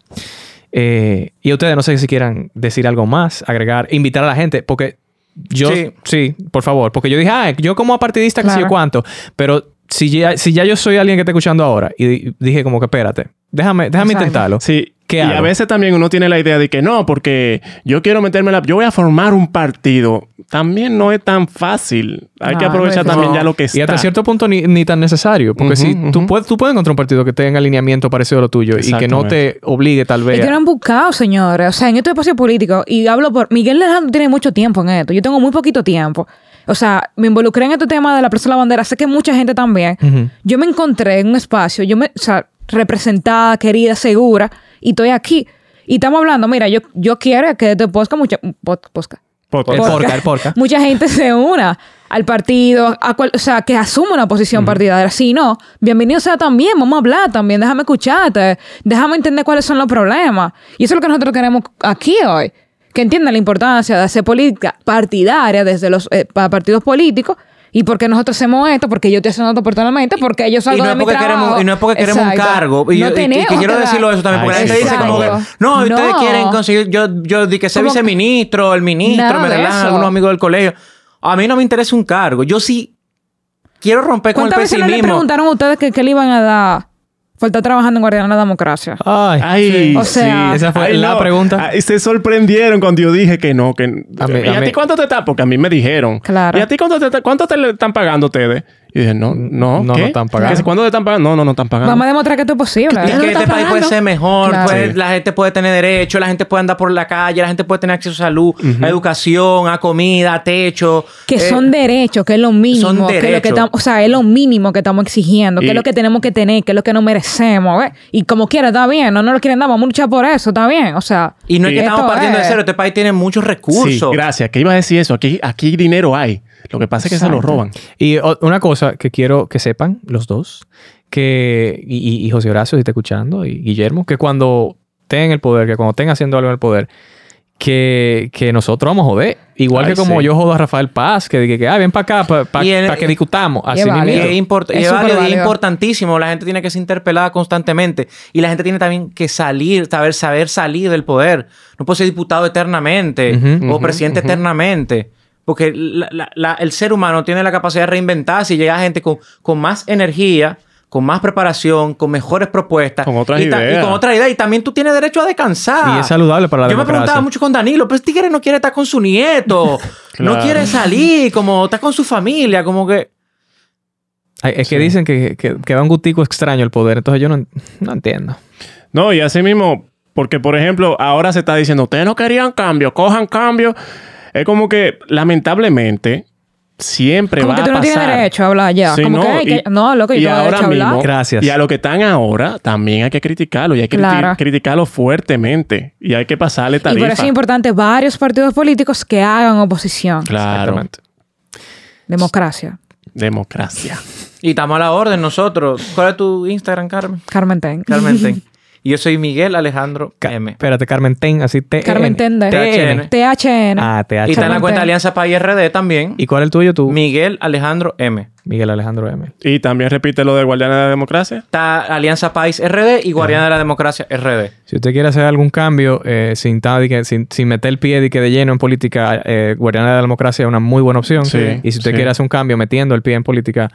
Eh, y ustedes no sé si quieran decir algo más, agregar, invitar a la gente, porque yo, sí, Sí. por favor, porque yo dije, ah, yo como apartidista, que sé yo Claro. cuánto, pero si ya, si ya yo soy alguien que está escuchando ahora y di- dije como que espérate, déjame, déjame Exacto. intentarlo. Sí. ¿Qué y hago? a veces también uno tiene la idea de que no, porque yo quiero meterme en la... Yo voy a formar un partido. También no es tan fácil. Hay que no aprovechar también ya lo que está. Y hasta cierto punto ni, ni tan necesario, porque si tú, puedes, tú puedes encontrar un partido que tenga alineamiento parecido a lo tuyo y que no te obligue tal vez. Es que no han buscado, señores. O sea, en este espacio político, y hablo por. Miguel Alejandro tiene mucho tiempo en esto. Yo tengo muy poquito tiempo. O sea, me involucré en este tema de la Plaza de la Bandera. Sé que mucha gente también. Yo me encontré en un espacio, yo me, o sea, representada, querida, segura, y estoy aquí. Y estamos hablando, mira, yo, yo quiero que este podcast, mucha, pod- podcast, Podcast. El porca, el porca. mucha gente se una al partido, a cual- o sea, que asuma una posición partidaria. Si no, bienvenido sea también, vamos a hablar también, déjame escucharte, déjame entender cuáles son los problemas. Y eso es lo que nosotros queremos aquí hoy, que entiendan la importancia de hacer política partidaria desde los eh, pa- partidos políticos. Y porque nosotros hacemos esto, porque yo estoy haciendo esto personalmente, porque Y salgo no, de mi trabajo. queremos, y no es porque queremos un cargo. Y, No yo- y- y tenemos que quiero que decirlo eso también, porque Ay, la gente dice como que, no, ustedes quieren conseguir, yo, yo di que sea viceministro, el ministro, me relajan algunos amigos del colegio. A mí no me interesa un cargo. Yo sí quiero romper con el ¿Cuántas veces no le pesimismo. preguntaron a ustedes que, qué le iban a dar estar trabajando en Guardián de la Democracia? Ay, Ay, O sea, esa fue Ay, la no. pregunta. Ay, se sorprendieron cuando yo dije que no. Que... A mí- ¿Y a ti cuánto te están? Porque a mí me dijeron. Claro. ¿Y a ti cuánto te, cuánto te le están pagando ustedes? Y dije, no, no, No, ¿qué? no están pagando. Que si, ¿Cuándo te están pagando? No, no, no están pagando. Vamos a demostrar que esto es posible. Y que este país puede ser mejor, Claro. Sí. la gente puede tener derecho, la gente puede andar por la calle, la gente puede tener acceso a salud, a educación, a comida, a techo. Que Eh, son derechos, que es lo mínimo. son que lo que derechos. tam- o sea, es lo mínimo que estamos exigiendo, que Y- es lo que tenemos que tener, que es lo que nos merecemos. ¿ves? Y como quiera, está bien. No nos lo quieren dar, vamos a luchar por eso, está bien. O sea, Y no es que estamos partiendo de cero, este país tiene muchos Sí, recursos. gracias. Que iba a decir eso. Aquí, aquí dinero hay. Lo que pasa es que se lo Exacto. roban. Y una cosa que quiero que sepan los dos, que, y, y- José Horacio, si está escuchando, y Guillermo, que cuando estén en el poder, que cuando estén haciendo algo en el poder, que, que nosotros vamos a joder. Igual Ay, que como sí. yo jodo a Rafael Paz, que dije que ah, ven para acá para Y en- que discutamos. Y Así es mismo. válido. Es, import- Es es válido, superválido. importantísimo. La gente tiene que ser interpelada constantemente. Y la gente tiene también que salir, saber, saber salir del poder. No puede ser diputado eternamente Ujú, o ujú, presidente ujú. eternamente. Porque la- la- la- el ser humano tiene la capacidad de reinventarse y llega gente con, con más energía, con más preparación, con mejores propuestas. Con otras y ta- ideas. Y con otras ideas. Y también tú tienes derecho a descansar. Y es saludable para la Yo me preguntaba democracia. mucho con Danilo, pero este tigre no quiere estar con su nieto. No quiere salir, como está con su familia, como que... Ay, Es que dicen que, que, que da un gustico extraño el poder, entonces yo no, no entiendo. No, y así mismo, porque por ejemplo, ahora se está diciendo, ustedes no querían cambio, cojan cambio. Es como que, lamentablemente, siempre Como va que tú a no tienes pasar. derecho a hablar ya. Sí, como que, hay que- no, loco, yo y tengo ahora derecho a hablar. mismo, Gracias. Y a lo que están ahora, también hay que criticarlo. Y hay que criti- criticarlo fuertemente. Y hay que pasarle Y tarifa. por eso es importante varios partidos políticos que hagan oposición. Claro. Democracia. Democracia. Y estamos a la orden nosotros. ¿Cuál es tu Instagram, Carmen? Carmen Ten. Carmen Ten. Y yo soy Miguel Alejandro Ca- M. Espérate, Carmen Ten, así T. Carmen Ten de THN. THN. Ah, TH. Y está en la Carmen cuenta Ten. Alianza País RD también. ¿Y cuál es el tuyo tú? Miguel Alejandro M. Miguel Alejandro M. Y también repite lo de Guardianes de la Democracia. Está Alianza País RD y Guardiana de la Democracia RD. Si usted quiere hacer algún cambio eh, sin, de sin, sin meter el pie de, que de lleno en política, eh, Guardiana de la Democracia es una muy buena opción. Sí, y si usted sí. quiere hacer un cambio metiendo el pie en política,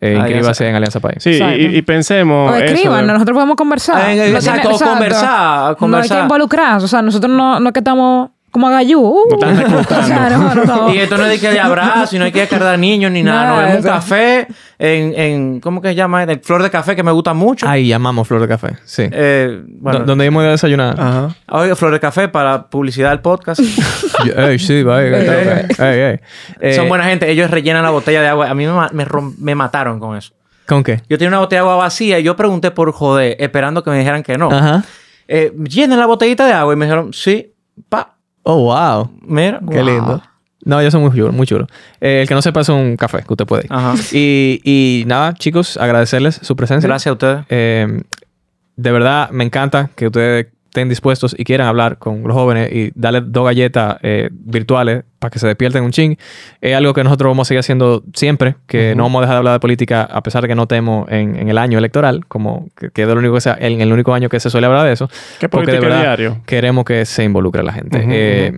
eh, Alianza- inscríbase en Alianza País. Sí, Exacto. y, y pensemos. O eso escriban, de- nosotros podemos conversar. Eh, No exacto, tiene- o conversar, No hay conversar. que involucrar. O sea, nosotros no, no es que estamos como gallú. Uh, No están reclutando. o sea, no, no, no. Y esto no es de que de abrazo, y no hay que cargar niños ni nada. Nada Nos vemos un café en, en... ¿Cómo que se llama? El flor de café que me gusta mucho. Ahí llamamos Flor de Café. Sí. Eh, bueno, Do- donde íbamos a desayunar. Ajá. Oiga, flor de café para publicidad del podcast. Ey, sí, vaya. Ey, Ey, ey. Eh, Son buena gente. Ellos rellenan la botella de agua. A mí me, me mataron con eso. ¿Con qué? Yo tenía una botella de agua vacía y yo pregunté por joder, esperando que me dijeran que no. Ajá. Eh, llenen la botellita de agua y me dijeron, sí, pa. Oh, wow. Mira. Qué wow. lindo. No, ellos son muy chulos, muy chulos. Eh, el que no sepa es un café que usted puede ir. Ajá. Y, y nada, chicos, agradecerles su presencia. Gracias a ustedes. Eh, de verdad, me encanta que ustedes estén dispuestos y quieran hablar con los jóvenes y darles dos galletas eh, virtuales para que se despierten un ching. Es algo que nosotros vamos a seguir haciendo siempre, que no vamos a dejar de hablar de política a pesar de que no estemos en, en el año electoral, como que, que es el único, que sea, el, el único año que se suele hablar de eso. ¿Qué Porque de política verdad diario? queremos que se involucre la gente. Eh,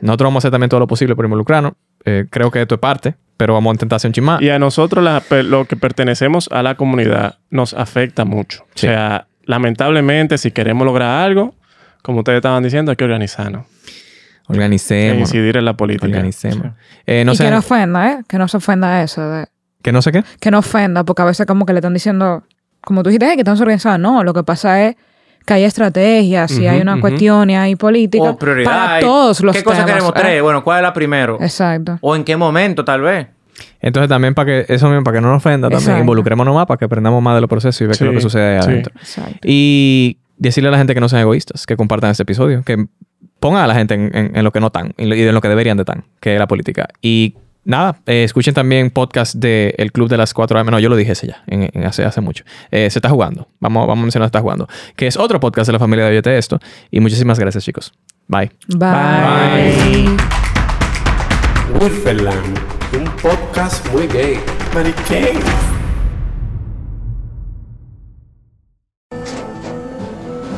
Nosotros vamos a hacer también todo lo posible por involucrarnos. Eh, creo que esto es parte, pero vamos a intentar hacer un chin más. Y a nosotros, la- lo que pertenecemos a la comunidad, nos afecta mucho. Sí. O sea, lamentablemente, si queremos lograr algo, como ustedes estaban diciendo, hay que organizarnos. E Organicemos. incidir en la política. Organicemos. Eh, no y que no ofenda, ¿eh? Que no se ofenda eso. de- que no sé qué. que no ofenda, porque a veces como que le están diciendo, como tú dijiste, "Ay, que estamos organizados. No, lo que pasa es que hay estrategias y Ujú, hay una ujú. cuestión y hay política O prioridad. para y- todos los ¿Qué cosa temas, queremos? ¿eh? Tres. Bueno, ¿cuál es la primero? Exacto. ¿O en qué momento, tal vez? Entonces también para que eso mismo, para que no nos ofenda, también Exacto. involucrémonos más para que aprendamos más de los procesos y ver qué es lo que sucede ahí sí. adentro. Exacto. Y decirle a la gente que no sean egoístas, que compartan este episodio, que pongan a la gente en, en- en lo que no están y en lo que deberían de estar, que es la política. Y nada, eh, escuchen también podcast de El Club de las 4 AM. No, yo lo dije ese ya, en- en hace, hace mucho. Eh, se está jugando. Vamos, vamos a mencionar Se está jugando. Que es otro podcast de la familia de Oyete Esto. Y muchísimas gracias, chicos. Bye. Bye. Wilferland, un podcast muy gay. Mariquén.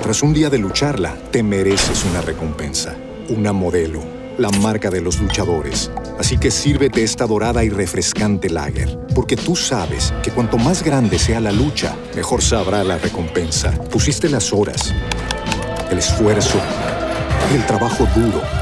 Tras un día de lucharla, te mereces una recompensa, una modelo, la marca de los luchadores. Así que sírvete esta dorada y refrescante lager, porque tú sabes que cuanto más grande sea la lucha, mejor sabrá la recompensa. Pusiste las horas, el esfuerzo, el trabajo duro.